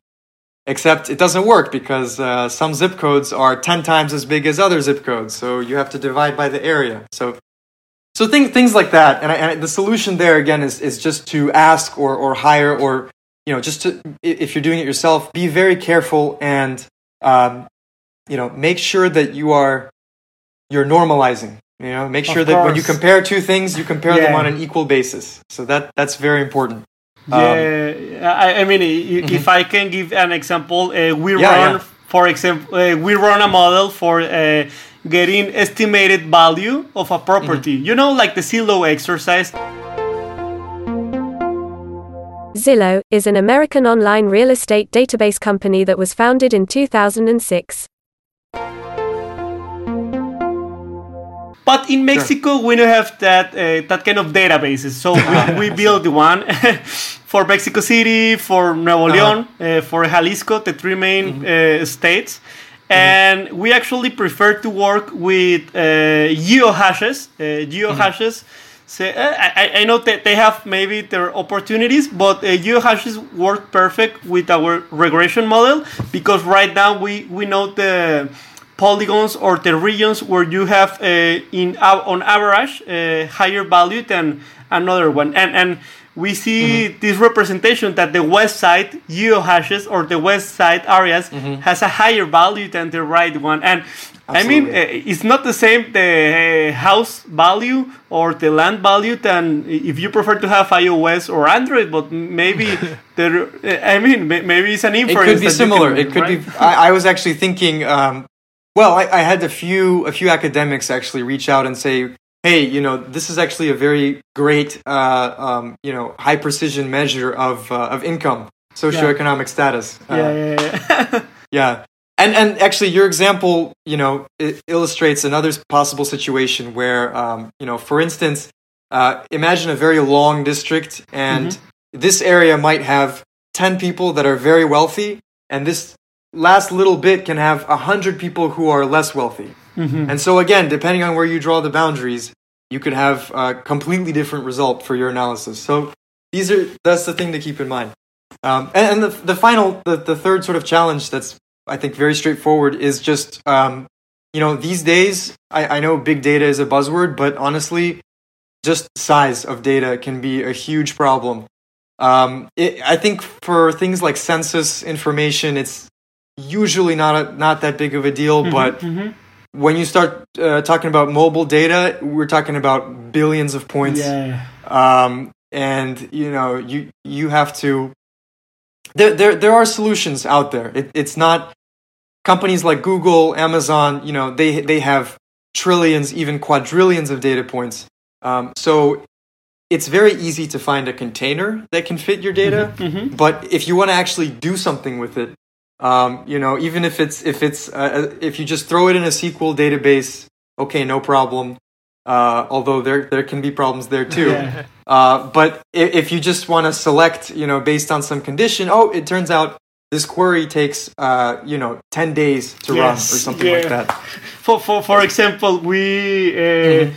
Except it doesn't work because uh, some zip codes are ten times as big as other zip codes, so you have to divide by the area. So, so things things like that, and, I, and the solution there again is is just to ask or or hire or you know just to if you're doing it yourself, be very careful and um, you know make sure that you are you're normalizing. You know, make sure that when you compare two things, you compare them on an equal basis. So that that's very important. Um, Yeah, I, I mean, i- if I can give an example, uh, we Yeah, run yeah. For example, uh, we run a model for uh, getting estimated value of a property. Mm-hmm. You know, like the Zillow exercise. Zillow is an American online real estate database company that was founded in 2006. But in Mexico, we don't have that uh, that kind of databases. So we, *laughs* we build one *laughs* for Mexico City, for Nuevo León, uh, for Jalisco, the three main uh, states. And we actually prefer to work with uh, geohashes. Uh, geohashes. So, uh, I, I know that they have maybe their opportunities, but uh, geohashes work perfect with our regression model because right now we, we know the polygons or the regions where you have uh, in uh, on average uh, higher value than another one and and we see this representation that the west side geohashes or the west side areas has a higher value than the right one and I mean, uh, it's not the same the uh, house value or the land value than if you prefer to have iOS or Android, but maybe *laughs* there. I mean, may- maybe it's an it inference. could be similar. can it could right? be. I, I was actually thinking. Um, well, I, I had a few a few academics actually reach out and say, "Hey, you know, this is actually a very great, uh, um, you know, high precision measure of uh, of income, socioeconomic status." Uh, Yeah, yeah, yeah. *laughs* Yeah. And and actually, your example, you know, it illustrates another possible situation where, um, you know, for instance, uh, imagine a very long district, and this area might have ten people that are very wealthy, and this last little bit can have a hundred people who are less wealthy. And so again, depending on where you draw the boundaries, you could have a completely different result for your analysis. So these are that's the thing to keep in mind. Um, and, and the the final the, the third sort of challenge that's I think very straightforward is just um, you know these days I, I know big data is a buzzword, but honestly, just size of data can be a huge problem. Um, it, I think for things like census information, it's usually not a, not that big of a deal, but when you start uh, talking about mobile data, we're talking about billions of points. Yeah. um, and you know you you have to there there there are solutions out there. It, it's not companies like google amazon you know they they have trillions even quadrillions of data points. Um, so it's very easy to find a container that can fit your data. But if you want to actually do something with it um, you know even if it's if it's uh, if you just throw it in a sql database okay no problem uh, although there there can be problems there too. Yeah. *laughs* Uh, but if, if you just want to select, you know, based on some condition, oh, it turns out this query takes, uh, you know, ten days to run or Yes, something like that. For for for example, we uh,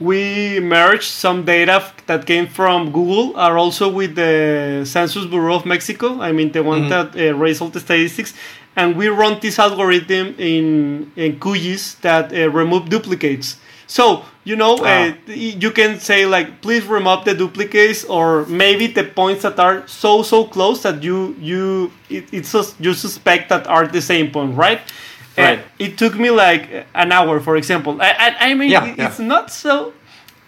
we merged some data that came from Google, are also with the Census Bureau of Mexico. I mean, the one that uh, raised all the statistics, and we run this algorithm in in QGIS that uh, remove duplicates. So you know, uh, you can say like, please remove the duplicates, or maybe the points that are so so close that you you it, it's you suspect that are the same point, right? Right. it took me like an hour, for example. I, I, mean, Yeah, yeah. it's not so.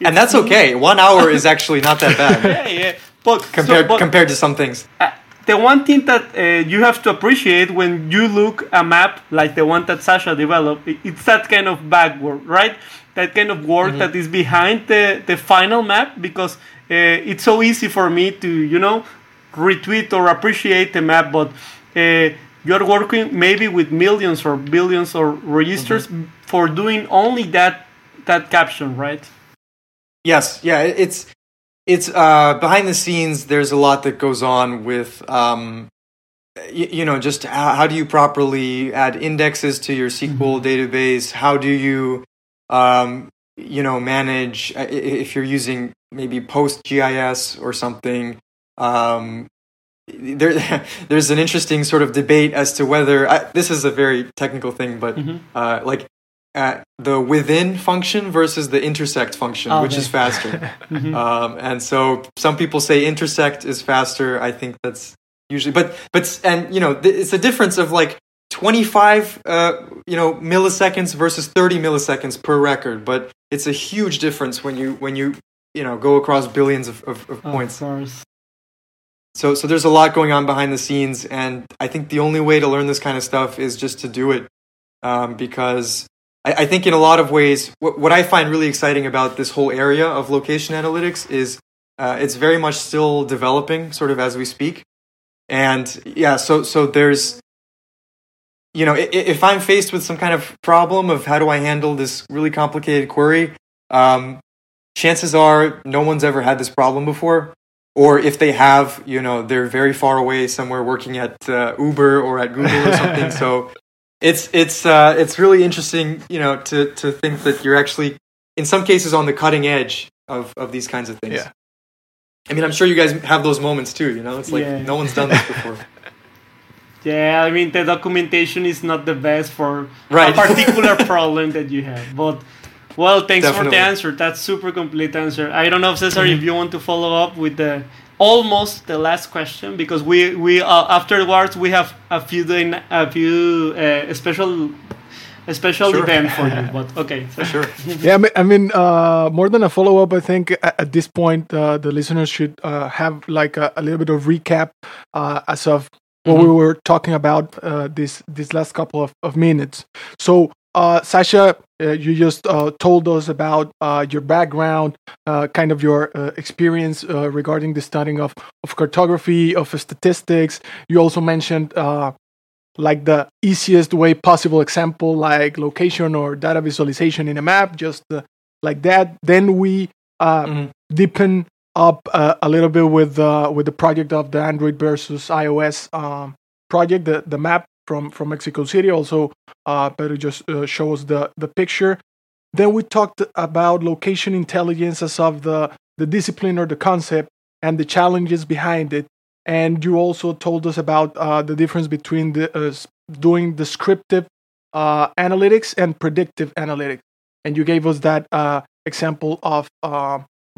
And that's okay. One hour is actually not that bad *laughs* Yeah, yeah. But, so- compared but, compared to some things. uh, the one thing that uh, you have to appreciate when you look a map like the one that Sasha developed, it's that kind of backward, right? That kind of work that is behind the, the final map because uh, it's so easy for me to, you know, retweet or appreciate the map, but uh, you're working maybe with millions or billions or registers for doing only that that caption, right? Yes, yeah, it's it's uh, behind the scenes. There's a lot that goes on with, um, you, you know, just how, how do you properly add indexes to your SQL database? How do you, um, you know, manage uh, if you're using maybe PostGIS or something? Um, there, *laughs* there's an interesting sort of debate as to whether I, this is a very technical thing, but uh, like uh, the within function versus the intersect function, which Okay. is faster. *laughs* um, and so some people say intersect is faster. I think that's usually, but but and you know th- it's a difference of like 25 uh, you know milliseconds versus 30 milliseconds per record, but it's a huge difference when you when you you know go across billions of, of, of points. Of. So so there's a lot going on behind the scenes, and I think the only way to learn this kind of stuff is just to do it, um, because I, I, think in a lot of ways, what, what, I find really exciting about this whole area of location analytics is uh, it's very much still developing, sort of as we speak, and yeah, so so there's you know if I'm faced with some kind of problem of how do I handle this really complicated query. Um, chances are no one's ever had this problem before or if they have, you know, they're very far away somewhere working at uh, Uber or at Google or something. *laughs* so it's it's uh, it's really interesting, you know, to to think that you're actually in some cases on the cutting edge of of these kinds of things. Yeah. I mean, I'm sure you guys have those moments too. You know, it's like yeah. no one's done this before. *laughs* yeah, I mean, the documentation is not the best for right. a particular *laughs* problem that you have, but well, thanks Definitely. for the answer. That's super complete answer. I don't know, Cesar, if you want to follow up with the almost the last question because we we uh, afterwards we have a few doing a few uh, special a special sure. event for you. But *laughs* okay, for sure. *laughs* yeah, I mean, uh, more than a follow up, I think at, this point uh, the listeners should uh, have like a, a, little bit of recap uh, as of what mm-hmm. we were talking about uh, this this last couple of, of minutes. So uh, Sasha, you just uh, told us about uh, your background, uh, kind of your uh, experience regarding the studying of, of cartography, of statistics. You also mentioned like the easiest way possible example, like location or data visualization in a map, just like that. Then we mm-hmm. deepen up a little bit with with the project of the Android versus iOS um, project, the the map from from Mexico City. Also, uh, Pedro just uh, shows the the picture. Then we talked about location intelligence as of the the discipline or the concept and the challenges behind it. And you also told us about uh, the difference between the uh, doing descriptive uh, analytics and predictive analytics. And you gave us that uh, example of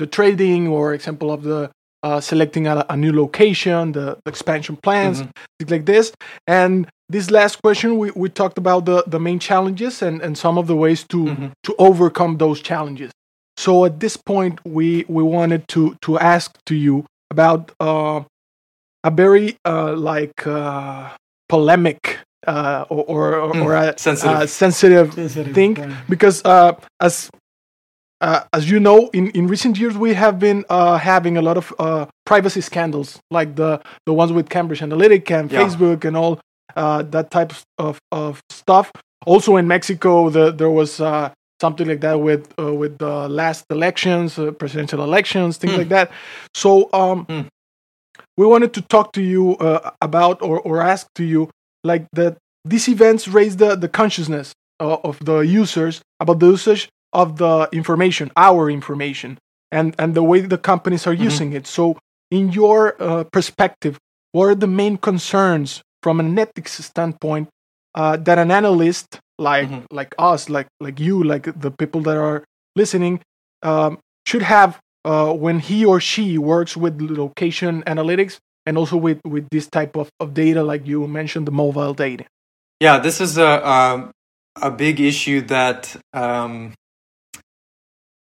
the trading or example of the uh, selecting a, a, new location, the, the expansion plans, mm-hmm. things like this. And this last question, we, we talked about the, the main challenges and, and some of the ways to mm-hmm. to overcome those challenges. So at this point, we we wanted to to ask to you about uh, a very uh, like uh, polemic uh, or or, mm, or a sensitive, sensitive, sensitive thing right. because uh, as uh, as you know, in, in recent years we have been uh, having a lot of uh, privacy scandals, like the the ones with Cambridge Analytica and yeah. Facebook and all uh, that type of, of stuff. Also in Mexico, the, there was uh, something like that with uh, with the last elections, presidential elections, things mm. like that. So um, mm. we wanted to talk to you about or, or ask to you like that these events raise the, the consciousness of the users about the usage of the information, our information, and, and the way the companies are mm-hmm. using it. So, in your uh, perspective, what are the main concerns from an ethics standpoint uh, that an analyst like mm-hmm. like us, like like you, like the people that are listening, um, should have uh, when he or she works with location analytics and also with with this type of, of data, like you mentioned, the mobile data. Yeah, this is a a, a big issue that um,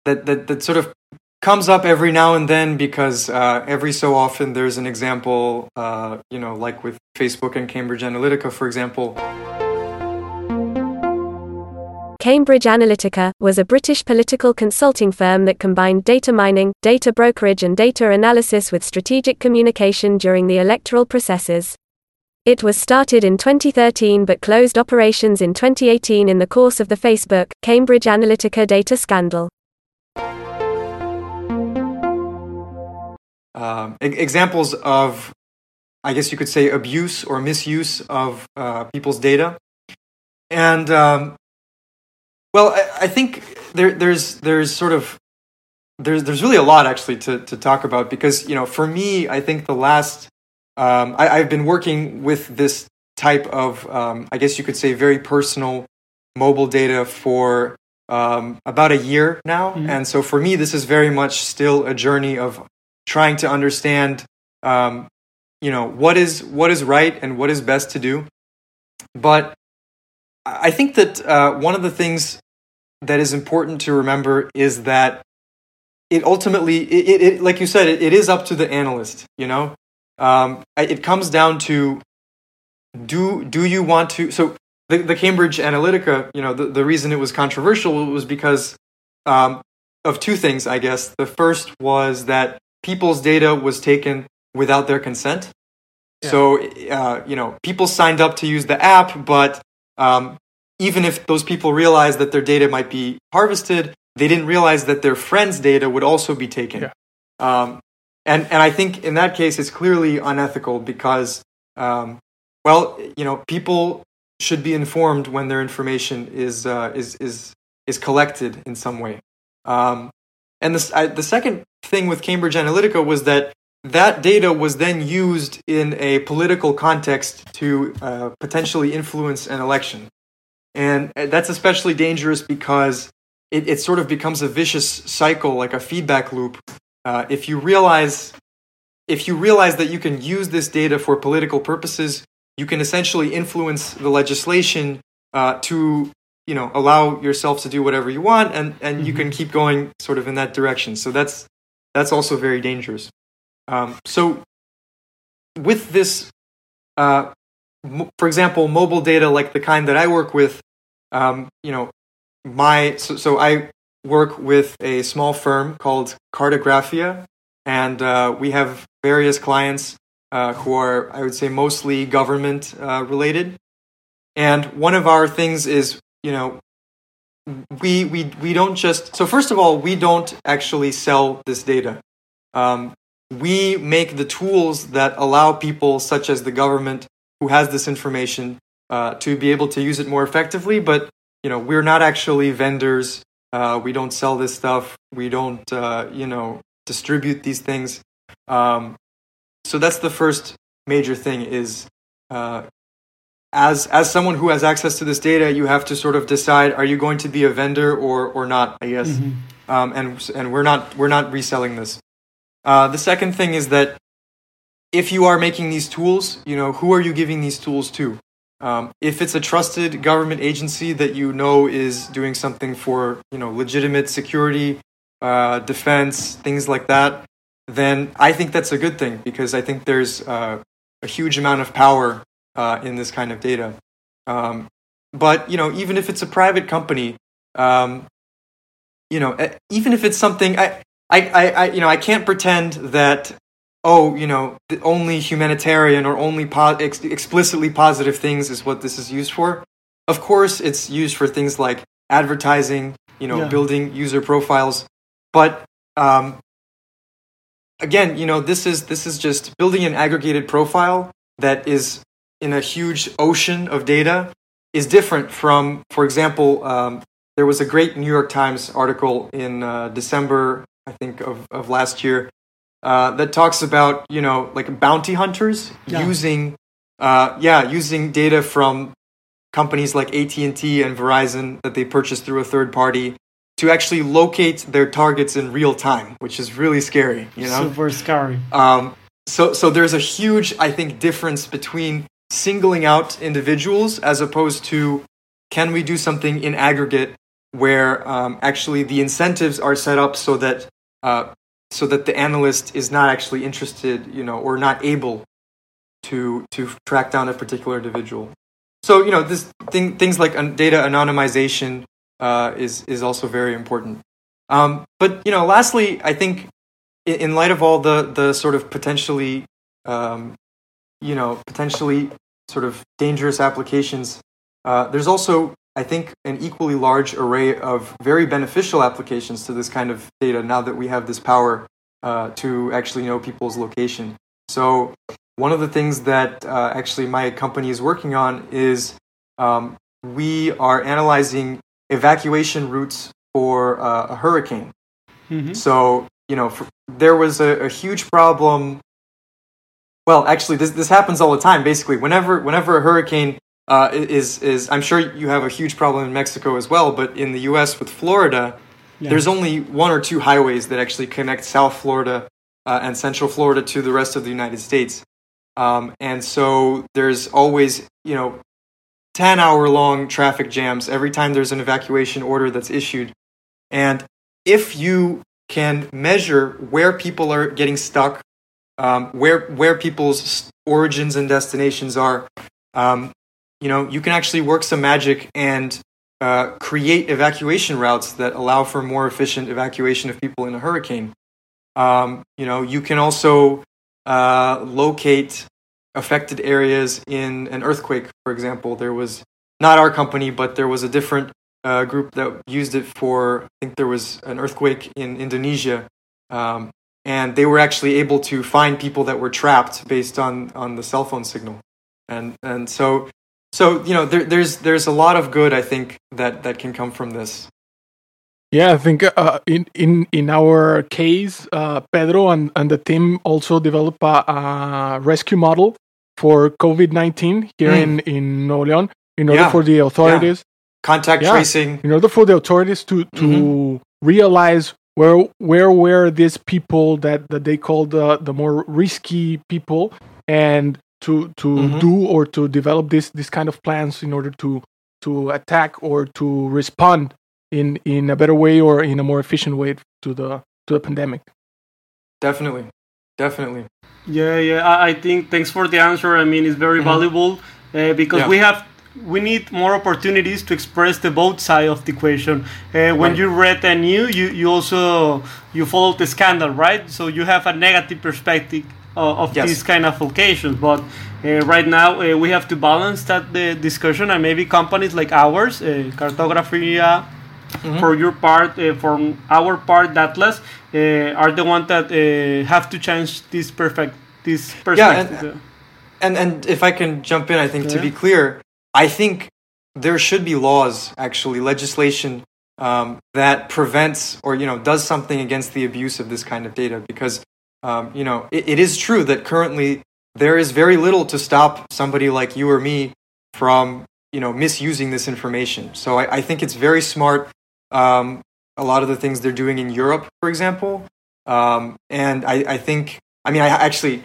that, that, that sort of comes up every now and then because uh, every so often there's an example, uh, you know, like with Facebook and Cambridge Analytica, for example. Cambridge Analytica was a British political consulting firm that combined data mining, data brokerage, and data analysis with strategic communication during the electoral processes. It was started in 2013 but closed operations in 2018 in the course of the Facebook Cambridge Analytica data scandal. Um, examples of, I guess you could say, abuse or misuse of uh, people's data. And um, well, I, I think there, there's there's sort of there's there's really a lot actually to to talk about because you know for me I think the last um, I, have been working with this type of um, I guess you could say very personal mobile data for um, about a year now, mm-hmm. and so for me this is very much still a journey of trying to understand, um, you know, what is what is right and what is best to do. But I think that uh, one of the things that is important to remember is that it ultimately, it, it, it like you said, it, it is up to the analyst. You know, um, it comes down to do do you want to so the, the Cambridge Analytica, you know, the, the reason it was controversial was because um, of two things, I guess. The first was that people's data was taken without their consent. Yeah. So, uh, you know, people signed up to use the app, but um, even if those people realized that their data might be harvested, they didn't realize that their friends' data would also be taken. Yeah. Um, and and I think in that case, it's clearly unethical because, um, well, you know, people should be informed when their information is uh, is is is collected in some way. Um, and the I, the second thing with Cambridge Analytica was that that data was then used in a political context to uh, potentially influence an election, and uh, that's especially dangerous because it, it sort of becomes a vicious cycle, like a feedback loop. Uh, if you realize if you realize that you can use this data for political purposes, you can essentially influence the legislation uh, to you know allow yourself to do whatever you want and and mm-hmm. you can keep going sort of in that direction so that's that's also very dangerous um, so with this uh, m- for example mobile data like the kind that i work with um, you know my so, so i work with a small firm called cartographia and uh, we have various clients uh, who are, I would say, mostly government uh, related. And one of our things is, you know, we, we, we don't just, so first of all, we don't actually sell this data. Um, we make the tools that allow people, such as the government, who has this information, uh, to be able to use it more effectively. But, you know, we're not actually vendors. Uh, we don't sell this stuff. We don't, uh, you know, distribute these things. Um, so that's the first major thing is uh, as as someone who has access to this data, you have to sort of decide: are you going to be a vendor or or not? I guess. Mm-hmm. Um, and and we're not we're not reselling this. Uh, the second thing is that if you are making these tools, you know who are you giving these tools to? Um, if it's a trusted government agency that you know is doing something for you know legitimate security, uh, defense, things like that, then I think that's a good thing because I think there's uh, a huge amount of power uh, in this kind of data. Um, but you know, even if it's a private company, um, you know, even if it's something I, I, I, you know, I can't pretend that oh, you know, only humanitarian or only po- ex- explicitly positive things is what this is used for. Of course, it's used for things like advertising, you know, yeah. building user profiles. But um, again, you know, this is this is just building an aggregated profile that is in a huge ocean of data is different from, for example, um, there was a great New York Times article in uh, December, I think, of, of last year uh, that talks about you know like bounty hunters yeah. using uh, yeah using data from companies like AT and T and Verizon that they purchased through a third party to actually locate their targets in real time, which is really scary. You know, super scary. Um, so, so there's a huge, I think, difference between singling out individuals as opposed to can we do something in aggregate where um, actually the incentives are set up so that uh, so that the analyst is not actually interested, you know, or not able to to track down a particular individual. So you know, this thing, things like data anonymization uh, is is also very important. Um, but you know, lastly, I think in, light of all the the sort of potentially, um, you know, potentially sort of dangerous applications, uh, there's also I think an equally large array of very beneficial applications to this kind of data. Now that we have this power uh, to actually know people's location, so one of the things that uh, actually my company is working on is um, we are analyzing evacuation routes for uh, a hurricane. Mm-hmm. So, you know, for, there was a, a, huge problem. Well, actually, this this happens all the time. Basically, whenever whenever a hurricane uh, is is, I'm sure you have a huge problem in Mexico as well, but in the U.S. with Florida, yeah. there's only one or two highways that actually connect South Florida uh, and Central Florida to the rest of the United States. Um, and so there's always, you know, 10 hour long traffic jams every time there's an evacuation order that's issued. And if you can measure where people are getting stuck um, where where people's origins and destinations are, um, you know, you can actually work some magic and uh, create evacuation routes that allow for more efficient evacuation of people in a hurricane. Um, you know, you can also uh, locate affected areas in an earthquake. For example, there was not our company, but there was a different uh, group that used it for. I think there was an earthquake in Indonesia, um, and they were actually able to find people that were trapped based on on the cell phone signal, and and so so you know there, there's there's a lot of good I think that that can come from this. Yeah, I think uh, in in in our case, uh, Pedro and, and the team also developed a, a rescue model for COVID nineteen here mm. in in Nuevo León in order yeah. for the authorities yeah. contact yeah. tracing in order for the authorities to to mm-hmm. realize where where were these people that that they called the the more risky people and to to mm-hmm. do or to develop this this kind of plans in order to to attack or to respond in in a better way or in a more efficient way to the to the pandemic. Definitely, definitely. Yeah, yeah. I, I think thanks for the answer. I mean, it's very mm-hmm. valuable uh, because yeah. we have we need more opportunities to express the both side of the equation. Uh, when right. you read the news, you, you also you follow the scandal, right? So you have a negative perspective of, of yes. these kind of occasions. But uh, right now uh, we have to balance that the discussion, and maybe companies like ours, uh, Cartography mm-hmm. for your part, uh, for our part, Datlas, uh, are the ones that uh, have to change this perfect this perspective. Yeah, and, and, and if I can jump in, I think yeah. to be clear, I think there should be laws, actually, legislation um, that prevents or you know does something against the abuse of this kind of data because um, you know it, it is true that currently there is very little to stop somebody like you or me from you know misusing this information. So I, I think it's very smart um, a lot of the things they're doing in Europe, for example. Um, and I, I think, I mean, I actually,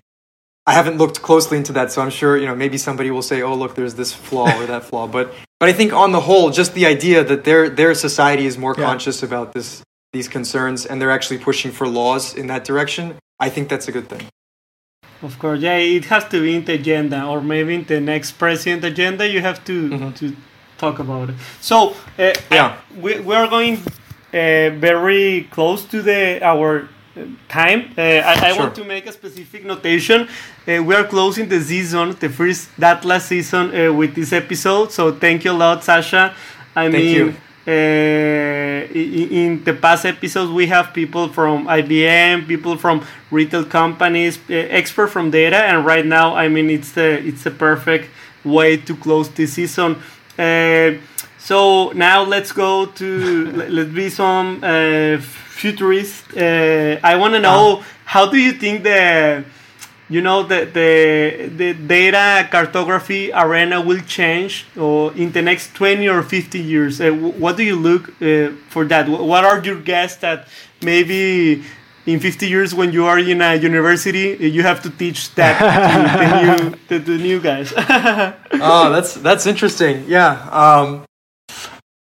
I haven't looked closely into that, so I'm sure you know maybe somebody will say, "Oh, look, there's this flaw or that flaw." But but I think on the whole, just the idea that their their society is more yeah. conscious about this these concerns and they're actually pushing for laws in that direction, I think that's a good thing. Of course, yeah, it has to be in the agenda, or maybe in the next president agenda. You have to mm-hmm. to talk about it. So uh, yeah, we, we are going uh, very close to the our time. Uh, I, I want to make a specific notation. Uh, we are closing the season, the first Datlas season uh, with this episode. So thank you a lot, Sasha. I thank mean, you. Uh, in the past episodes, we have people from IBM, people from retail companies, uh, expert from data, and right now, I mean, it's the it's a perfect way to close this season. Uh, so now let's go to *laughs* let's be some uh, futurist. Uh, I want to know uh. how do you think the you know the the the data cartography arena will change or in the next 20 or 50 years uh, what do you look uh, for that what are your guess that maybe in 50 years when you are in a university you have to teach that to the new, the, the new guys oh *laughs* that's that's interesting yeah um,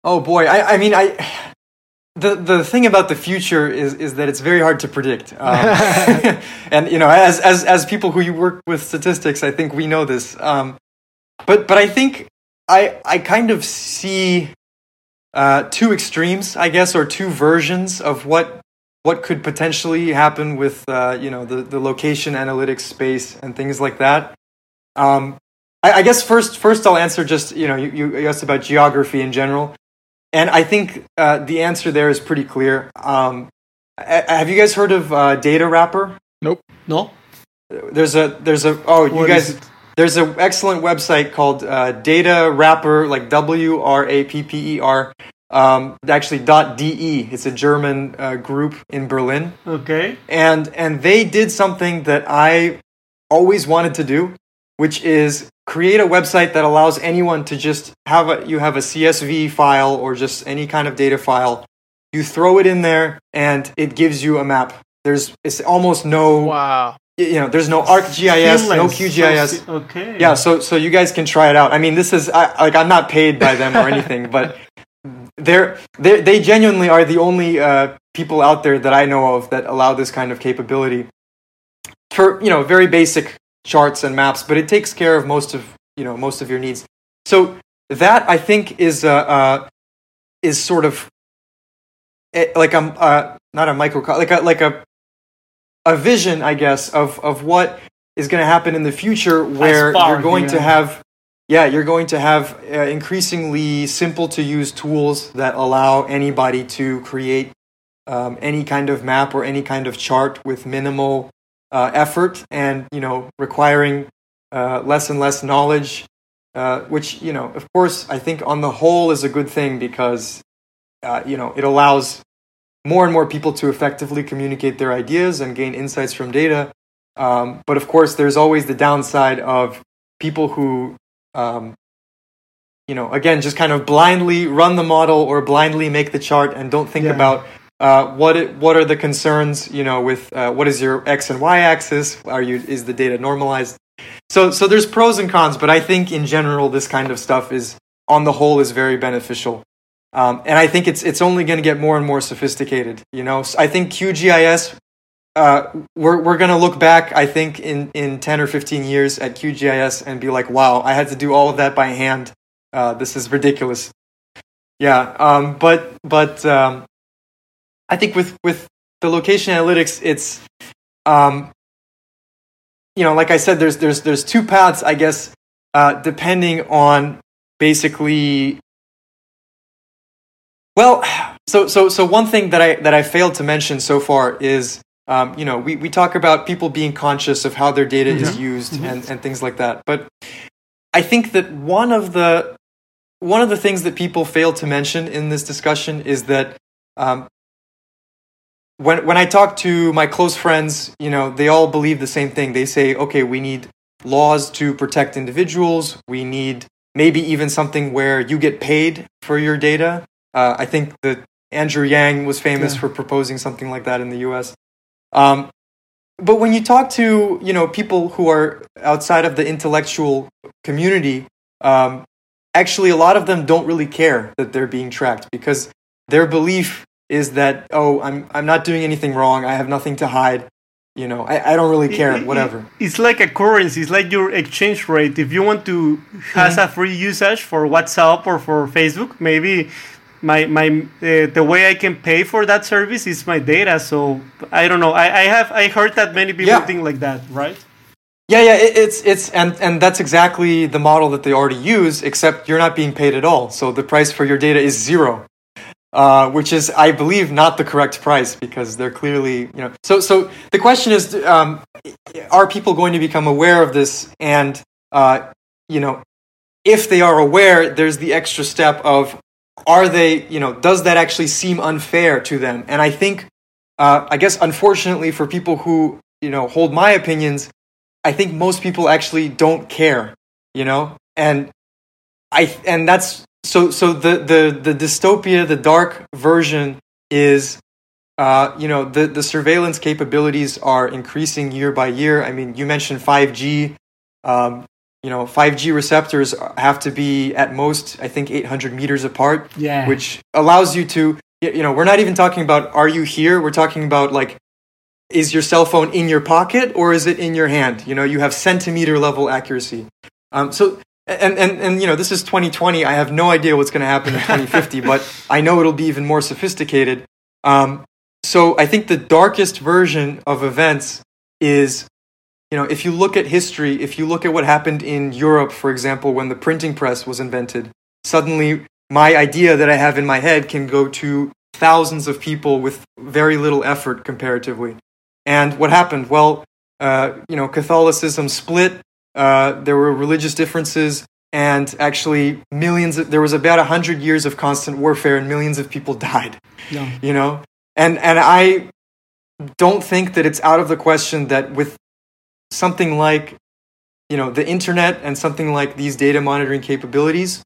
oh boy I, I mean i the the thing about the future is is that it's very hard to predict. Um, *laughs* and you know as as as people who you work with statistics i think we know this. Um, but but i think i i kind of see uh, two extremes i guess or two versions of what what could potentially happen with uh, you know the, the location analytics space and things like that. Um, I, I, guess first first I'll answer just you know you, you asked about geography in general, and I think uh, the answer there is pretty clear. Um, have you guys heard of uh, Datawrapper? Nope. No. There's a there's a oh what you guys there's an excellent website called uh, Datawrapper like W R A P P E R um, actually dot .de. It's a German uh, group in Berlin. Okay. And and they did something that I always wanted to do, which is create a website that allows anyone to just have a you have a CSV file or just any kind of data file. You throw it in there, and it gives you a map. There's it's almost no wow you know there's no arcgis no qgis okay yeah so so you guys can try it out i mean this is I, like i'm not paid by them or anything but they're, they're they genuinely are the only uh, people out there that I know of that allow this kind of capability. for you know very basic charts and maps, but it takes care of most of you know most of your needs. So that I think is uh, uh is sort of eh, like I'm uh, not a micro like a like a a vision, I guess, of of what is going to happen in the future, where you're going to have yeah, you're going to have uh, increasingly simple to use tools that allow anybody to create um, any kind of map or any kind of chart with minimal uh, effort and you know requiring uh, less and less knowledge, uh, which you know of course I think on the whole is a good thing because uh, you know it allows more and more people to effectively communicate their ideas and gain insights from data. Um, but of course, there's always the downside of people who um, you know, again, just kind of blindly run the model or blindly make the chart and don't think yeah. about uh, what it, what are the concerns, you know, with uh, what is your x and y axis? Are you is the data normalized? So so there's pros and cons, but I think in general this kind of stuff is on the whole is very beneficial. Um, and I think it's it's only going to get more and more sophisticated. You know, so I think QGIS. Uh, we're we're going to look back. I think in in ten or fifteen years at QGIS and be like, wow, I had to do all of that by hand. Uh, this is ridiculous. Yeah, um, but but um, I think with with the location analytics, it's um, you know, like I said, there's there's there's two paths, I guess, uh, depending on basically. Well, so so so one thing that I that I failed to mention so far is um, you know we, we talk about people being conscious of how their data mm-hmm. is used mm-hmm. and, and things like that but i think that one of the one of the things that people fail to mention in this discussion is that um, when when I talk to my close friends, you know, they all believe the same thing. They say, okay, we need laws to protect individuals. We need maybe even something where you get paid for your data. Uh, I think that Andrew Yang was famous yeah. for proposing something like that in the U.S. Um, but when you talk to you know people who are outside of the intellectual community, um, actually a lot of them don't really care that they're being tracked because their belief is that oh I'm I'm not doing anything wrong. I have nothing to hide. You know, I, I don't really care. It, whatever. It's like a currency. It's like your exchange rate. If you want to has mm-hmm. a free usage for WhatsApp or for Facebook, maybe my my uh, the way I can pay for that service is my data. So I don't know. I, I have I heard that many people yeah. think like that, right? Yeah, yeah. It, it's it's and and that's exactly the model that they already use. Except you're not being paid at all. So the price for your data is zero. Uh, which is, I believe, not the correct price because they're clearly, you know. So, so the question is, um, are people going to become aware of this? And, uh, you know, if they are aware, there's the extra step of, are they, you know, does that actually seem unfair to them? And I think, uh, I guess, unfortunately, for people who, you know, hold my opinions, I think most people actually don't care, you know, and I, and that's so so the the the dystopia, the dark version is uh, you know the the surveillance capabilities are increasing year by year. I mean, you mentioned five G. Um, you know, 5G receptors have to be at most, I think, 800 meters apart. Yeah. Which allows you to, you know, we're not even talking about are you here? We're talking about like, is your cell phone in your pocket or is it in your hand? You know, you have centimeter level accuracy. Um, so and, and, and you know this is 2020 i have no idea what's going to happen in *laughs* 2050 but i know it'll be even more sophisticated. Um, so i think the darkest version of events is you know if you look at history if you look at what happened in europe for example when the printing press was invented suddenly my idea that i have in my head can go to thousands of people with very little effort comparatively. And what happened? Well uh, you know catholicism split uh, there were religious differences, and actually millions. Of, there was about a hundred years of constant warfare, and millions of people *laughs* died. Yeah. You know, and and I don't think that it's out of the question that with something like you know the internet and something like these data monitoring capabilities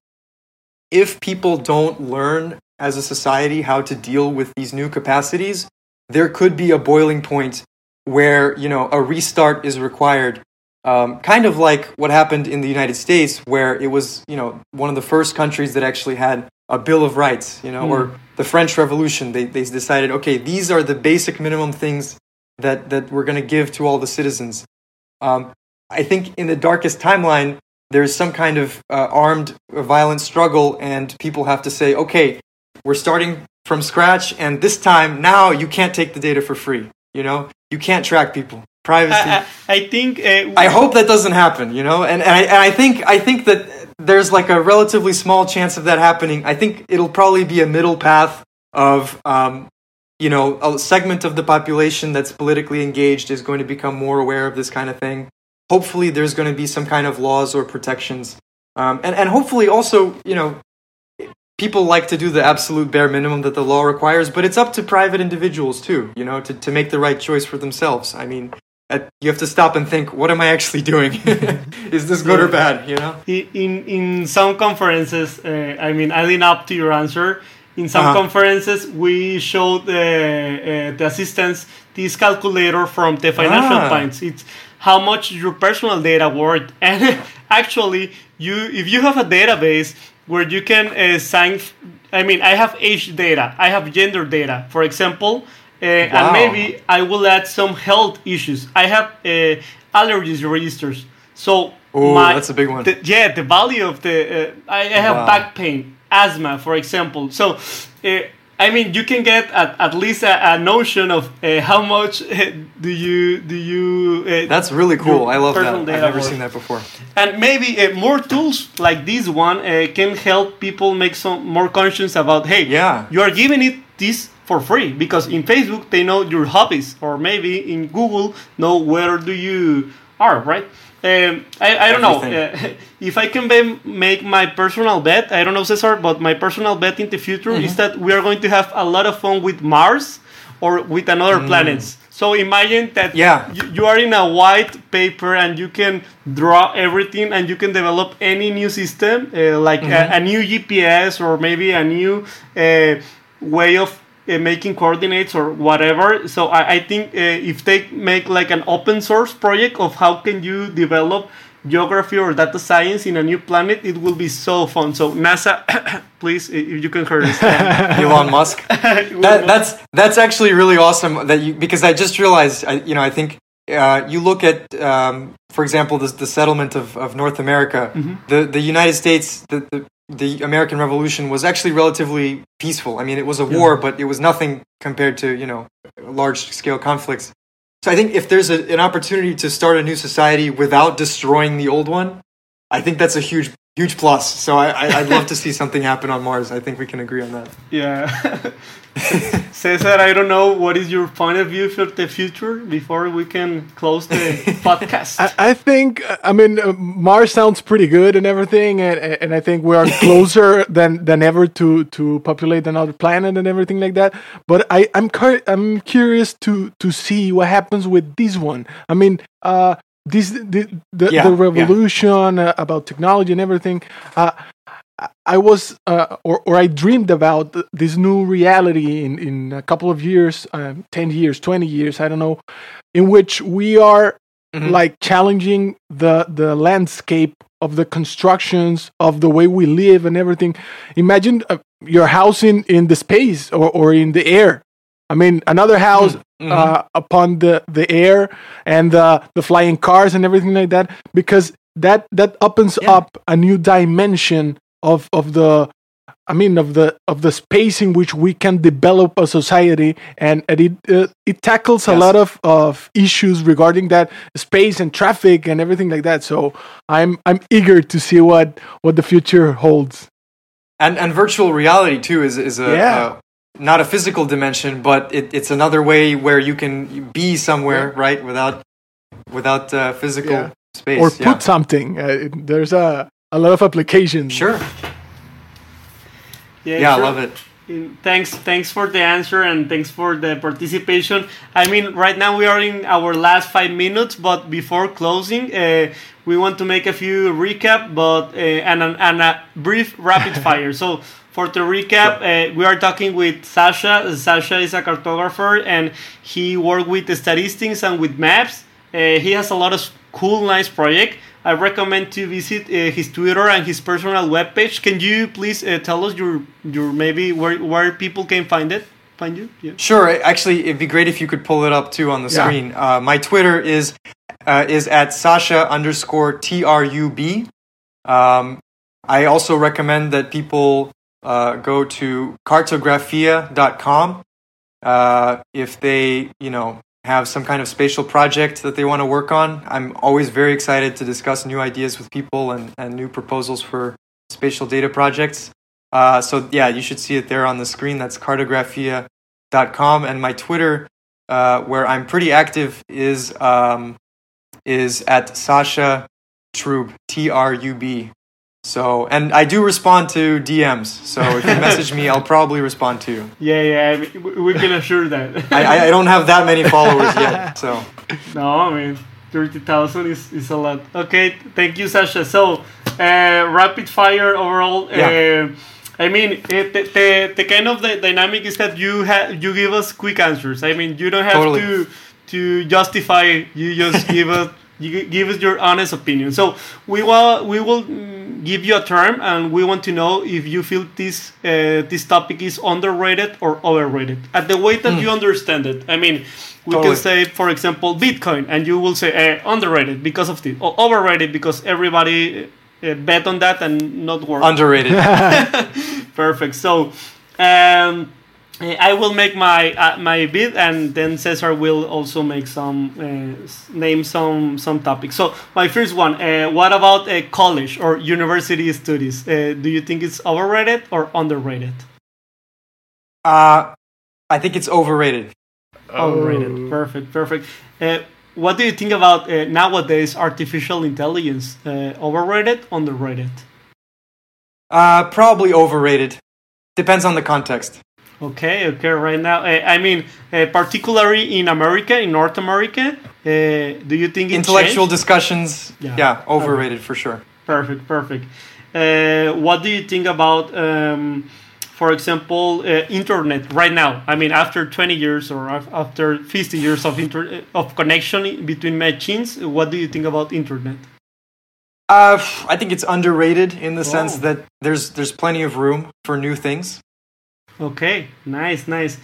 if people don't learn as a society how to deal with these new capacities there could be a boiling point where you know a restart is required um, kind of like what happened in the United States, where it was, you know, one of the first countries that actually had a Bill of Rights, you know, mm. or hmm. the French Revolution. They, they decided, okay, these are the basic minimum things that that we're going to give to all the citizens. Um, I think in the darkest timeline, there's some kind of uh, armed, violent struggle, and people have to say, okay, we're starting from scratch, and this time now you can't take the data for free. You know, you can't track people. Privacy. I, I, think. Uh, I hope that doesn't happen. You know, and and I, and I think I think that there's like a relatively small chance of that happening. I think it'll probably be a middle path of um, you know, a segment of the population that's politically engaged is going to become more aware of this kind of thing. Hopefully, there's going to be some kind of laws or protections. Um, and, and hopefully, also, you know, people like to do the absolute bare minimum that the law requires, but it's up to private individuals too, you know, to, to make the right choice for themselves. I mean, you have to stop and think, what am I actually doing? *laughs* Is this good or bad? You know. In in some conferences, uh, I mean, adding up to your answer, in some uh-huh. conferences we showed the uh, the assistants this calculator from the Financial ah. Times. It's how much your personal data worth, *laughs* and actually, you if you have a database where you can uh, sign. I mean, I have age data, I have gender data, for example, uh, wow. and maybe I will add some health issues. I have uh, allergies registers, so. Oh, that's a big one. The, yeah, the value of the uh, I, I have wow. back pain asthma, for example. So, uh, I mean, you can get at, at least a, a notion of uh, how much uh, *laughs* do you do you. Uh, That's really cool. I love that. I've never seen that before. And maybe uh, more tools like this one uh, can help people make some more conscious about. Hey, yeah, you are giving it this for free because in Facebook they know your hobbies, or maybe in Google know where do you are, right? Um, I, I don't know uh, *laughs* if I can be, make my personal bet. I don't know, Cesar, but my personal bet in the future mm-hmm. is that we are going to have a lot of fun with Mars or with another mm. planets. So imagine that yeah. you, you, are in a white paper and you can draw everything and you can develop any new system, uh, like mm-hmm. a, a, new GPS or maybe a new uh, way of uh, making coordinates or whatever. So I, I think uh, if they make like an open source project of how can you develop geography or data science in a new planet, it will be so fun. So NASA, *coughs* please, if you can hear us, *laughs* Elon Musk. *laughs* that, that's that's actually really awesome. That you because I just realized, I, you know, I think uh, you look at, um, for example, the, the settlement of, of North America, mm-hmm. the, the United States, the, the, the American Revolution was actually relatively peaceful. I mean, it was a yeah. war, but it was nothing compared to you know large scale conflicts. So I think if there's a, an opportunity to start a new society without destroying the old one, I think that's a huge huge plus. So I, I would love to *laughs* see something happen on Mars. I think we can agree on that. Yeah. *laughs* Cesar, I don't know what is your point of view for the future before we can close the *laughs* podcast. I, I, think, I mean, uh, Mars sounds pretty good and everything, and, and I think we are closer than than ever to to populate another planet and everything like that. But I I'm I'm curious to to see what happens with this one. I mean, uh, this the the, yeah, the revolution yeah. uh, about technology and everything. Uh, I was, uh, or, or I dreamed about this new reality in, in a couple of years, uh, 10 years, 20 years, I don't know, in which we are mm-hmm. like challenging the, the landscape of the constructions, of the way we live and everything. Imagine uh, your house in, in the space or, or in the air. I mean, another house mm-hmm. uh, upon the, the air and the, the flying cars and everything like that, because that that opens yeah. up a new dimension of of the I mean of the of the space in which we can develop a society, and, and it uh, it tackles yes. a lot of, of issues regarding that space and traffic and everything like that. So I'm I'm eager to see what what the future holds. And and virtual reality too is is a, yeah. Not a physical dimension, but it, it's another way where you can be somewhere yeah. right without without uh, physical yeah. space or put something. Uh, there's a a lot of applications. Sure. Yeah, yeah sure. I love it. Thanks, thanks for the answer and thanks for the participation. I mean, right now we are in our last five minutes, but before closing, uh, we want to make a few recap, but uh, and, and a brief rapid *laughs* fire. So for the recap, uh, we are talking with Sasha. Sasha is a cartographer and he worked with the statistics and with maps. Uh, he has a lot of cool, nice project. I recommend to visit uh, his Twitter and his personal webpage. Can you please uh, tell us your your maybe where where people can find it? find you? Yeah. Sure. Actually, it'd be great if you could pull it up too on the Yeah. screen. Uh, my Twitter is uh, is at Sasha underscore T R U B. Um, I also recommend that people uh, go to cartografia.com uh, if they, you know, have some kind of spatial project that they want to work on. I'm always very excited to discuss new ideas with people and, and new proposals for spatial data projects. Uh, so yeah, you should see it there on the screen. That's cartographia.com. And my Twitter, uh, where I'm pretty active, is um, is at Sasha Trub T R U B. So and I do respond to DMs. So if you message me, I'll probably respond to you. *laughs* Yeah, yeah, we- can assure that. *laughs* I, I- don't have that many followers yet. *laughs* So no, I mean, 30,000 is, is a lot. Okay, thank you, Sasha. So, uh, rapid fire overall. Yeah. Uh, I mean, it, the, the, the kind of the dynamic is that you have you give us quick answers. I mean, you don't have Totally. to to justify. You just give us give us your honest opinion. So we will we will mm, give you a term, and we want to know if you feel this uh, this topic is underrated or overrated. At the way that you understand it. I mean, we Totally. can say, for example, Bitcoin, and you will say uh, underrated because of this, or overrated because everybody uh, bet on that and not work. underrated. *laughs* Perfect. So, um, eh, I will make my uh, my bid, and then Cesar will also make some uh, name some some topics. So, my first one: uh, What about uh, college or university studies? Uh, do you think it's overrated or underrated? Uh, I think it's overrated. Overrated. Perfect. Perfect. Uh, what do you think about uh, nowadays artificial intelligence? Uh, overrated, underrated? Uh, probably overrated. Depends on the context. Okay, okay, right now. Uh, I mean, uh, particularly in America, in North America, uh, do you think Intellectual changed? discussions, Yeah. yeah, overrated for sure. Perfect, perfect. Uh, what do you think about, um, for example, uh, internet right now? I mean, after 20 years or after 50 years of inter- of connection between machines, what do you think about internet? Uh, I think it's underrated in the sense Oh. that there's there's plenty of room for new things. Okay, nice, nice.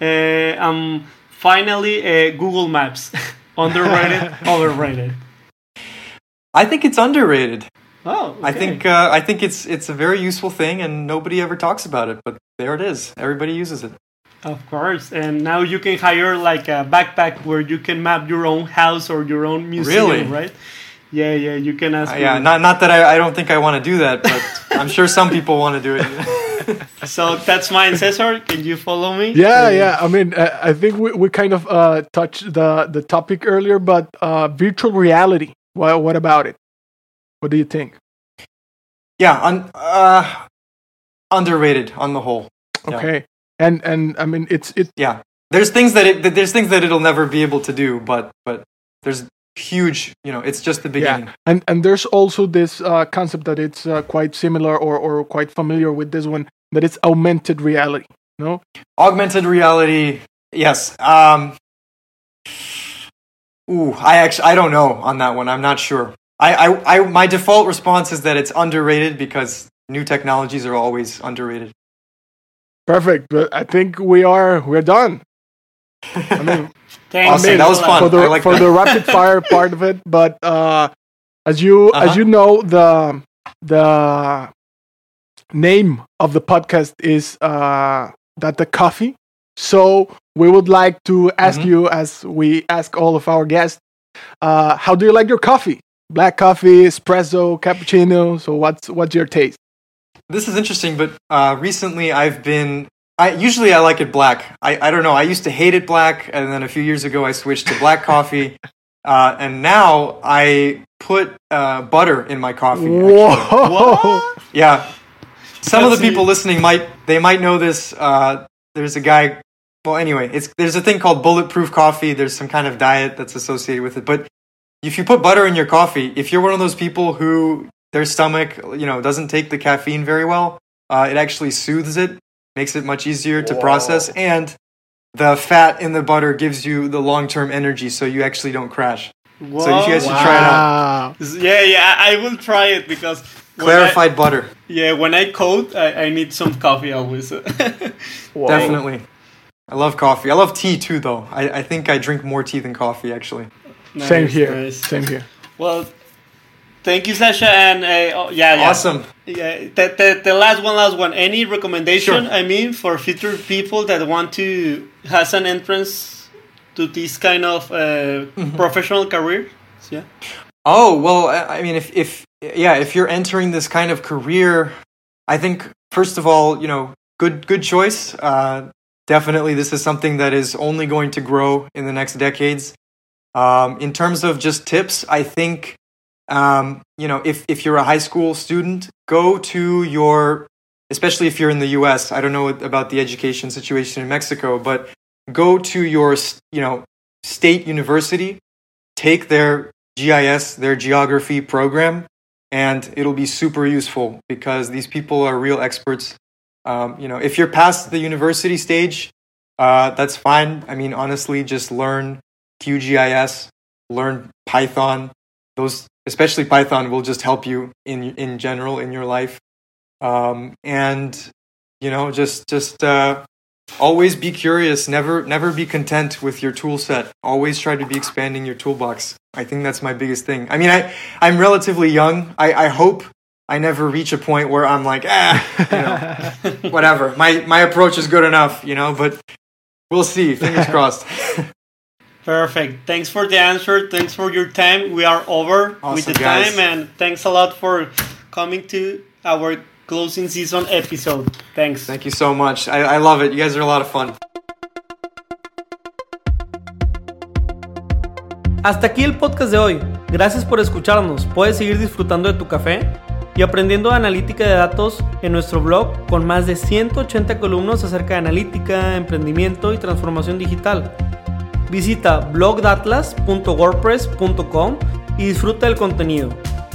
Uh, um, finally, uh, Google Maps, *laughs* underrated, *laughs* overrated. I think it's underrated. Oh, I think uh, I think it's it's a very useful thing, and nobody ever talks about it. But there it is. Everybody uses it. Of course, and now you can hire like a backpack where you can map your own house or your own museum, Really? right? Yeah, yeah, you can ask. Uh, yeah, not not that I, I don't think I want to do that, but I'm sure some people want to do it. *laughs* *laughs* So that's mine, Cesar. Can you follow me? Yeah, yeah. I mean, uh, I think we, we kind of uh, touched the the topic earlier, but uh, virtual reality. What what about it? What do you think? yeah, un, uh, underrated on the whole. Yeah. Okay, and and I mean, it's it. Yeah, there's things that it that there's things that it'll never be able to do, but but there's huge. You know, it's just the beginning. Yeah, and and there's also this uh, concept that it's uh, quite similar or or quite familiar with this one that it's augmented reality. No, Augmented reality, yes. Um, ooh, I actually I don't know on that one. I'm not sure. I, I, I my default response is that it's underrated because new technologies are always underrated. perfect. But I think we are we're done. I mean, *laughs* Thanks. Awesome, that was fun. for the like for the rapid *laughs* fire part of it. But uh, as you as Uh-huh. you know, the the name of the podcast is uh, that the coffee. So we would like to ask Mhm. you, as we ask all of our guests, uh, how do you like your coffee? Black coffee, espresso, cappuccino. So what's what's your taste? This is interesting, but uh, recently I've been. I usually I like it black. I, I don't know. I used to hate it black, and then a few years ago I switched to black coffee, *laughs* uh, and now I put uh, butter in my coffee. actually. Whoa! Yeah. Some of the people listening might they might know this. Uh, there's a guy. Well, anyway, it's there's a thing called bulletproof coffee. There's some kind of diet that's associated with it. But if you put butter in your coffee, if you're one of those people who their stomach, you know, doesn't take the caffeine very well, uh, it actually soothes it, makes it much easier to process, and the fat in the butter gives you the long term energy, so you actually don't crash. Whoa. So you guys should try it out. Yeah, yeah, I I will try it because when Clarified butter, yeah, when I code, I, I need some coffee always. *laughs* Definitely. I love coffee. I love tea too, though. I, I think I drink more tea than coffee, actually. Same here. nice. Same here. Well, thank you, Sasha. And uh, oh, yeah, yeah. Awesome. Yeah, the, the, the last one, last one. Any recommendation? Sure. I mean, for future people that want to has an entrance to this kind of uh, Mm-hmm. professional career. Yeah. Oh well, I I mean, if if yeah, if you're entering this kind of career, I think first of all, you know, good good choice. Uh, definitely, this is something that is only going to grow in the next decades. Um, in terms of just tips, I think um, you know, if if you're a high school student, go to your, especially if you're in the U.S. I don't know about the education situation in Mexico, but go to your you know state university, take their GIS, their geography program, and it'll be super useful because these people are real experts. Um, you know, if you're past the university stage, uh, that's fine. I mean, honestly, just learn QGIS, learn Python. Those, especially Python, will just help you in in general in your life. Um, and you know, just just uh, always be curious. Never never be content with your tool set. Always try to be expanding your toolbox. I think that's my biggest thing. I mean, I I'm relatively young. I, I hope I never reach a point where I'm like, ah, you know, *laughs* whatever. My my approach is good enough, you know. But we'll see. Fingers *laughs* crossed. Perfect. Thanks for the answer. Thanks for your time. We are over with the guys. time, and thanks a lot for coming to our closing season episode. Thanks. Thank you so much. I, I love it. You guys are a lot of fun. Hasta aquí el podcast de hoy. Gracias por escucharnos. Puedes seguir disfrutando de tu café y aprendiendo analítica de datos en nuestro blog con más de 180 columnas acerca de analítica, emprendimiento y transformación digital. Visita blogdatlas.wordpress.com y disfruta del contenido.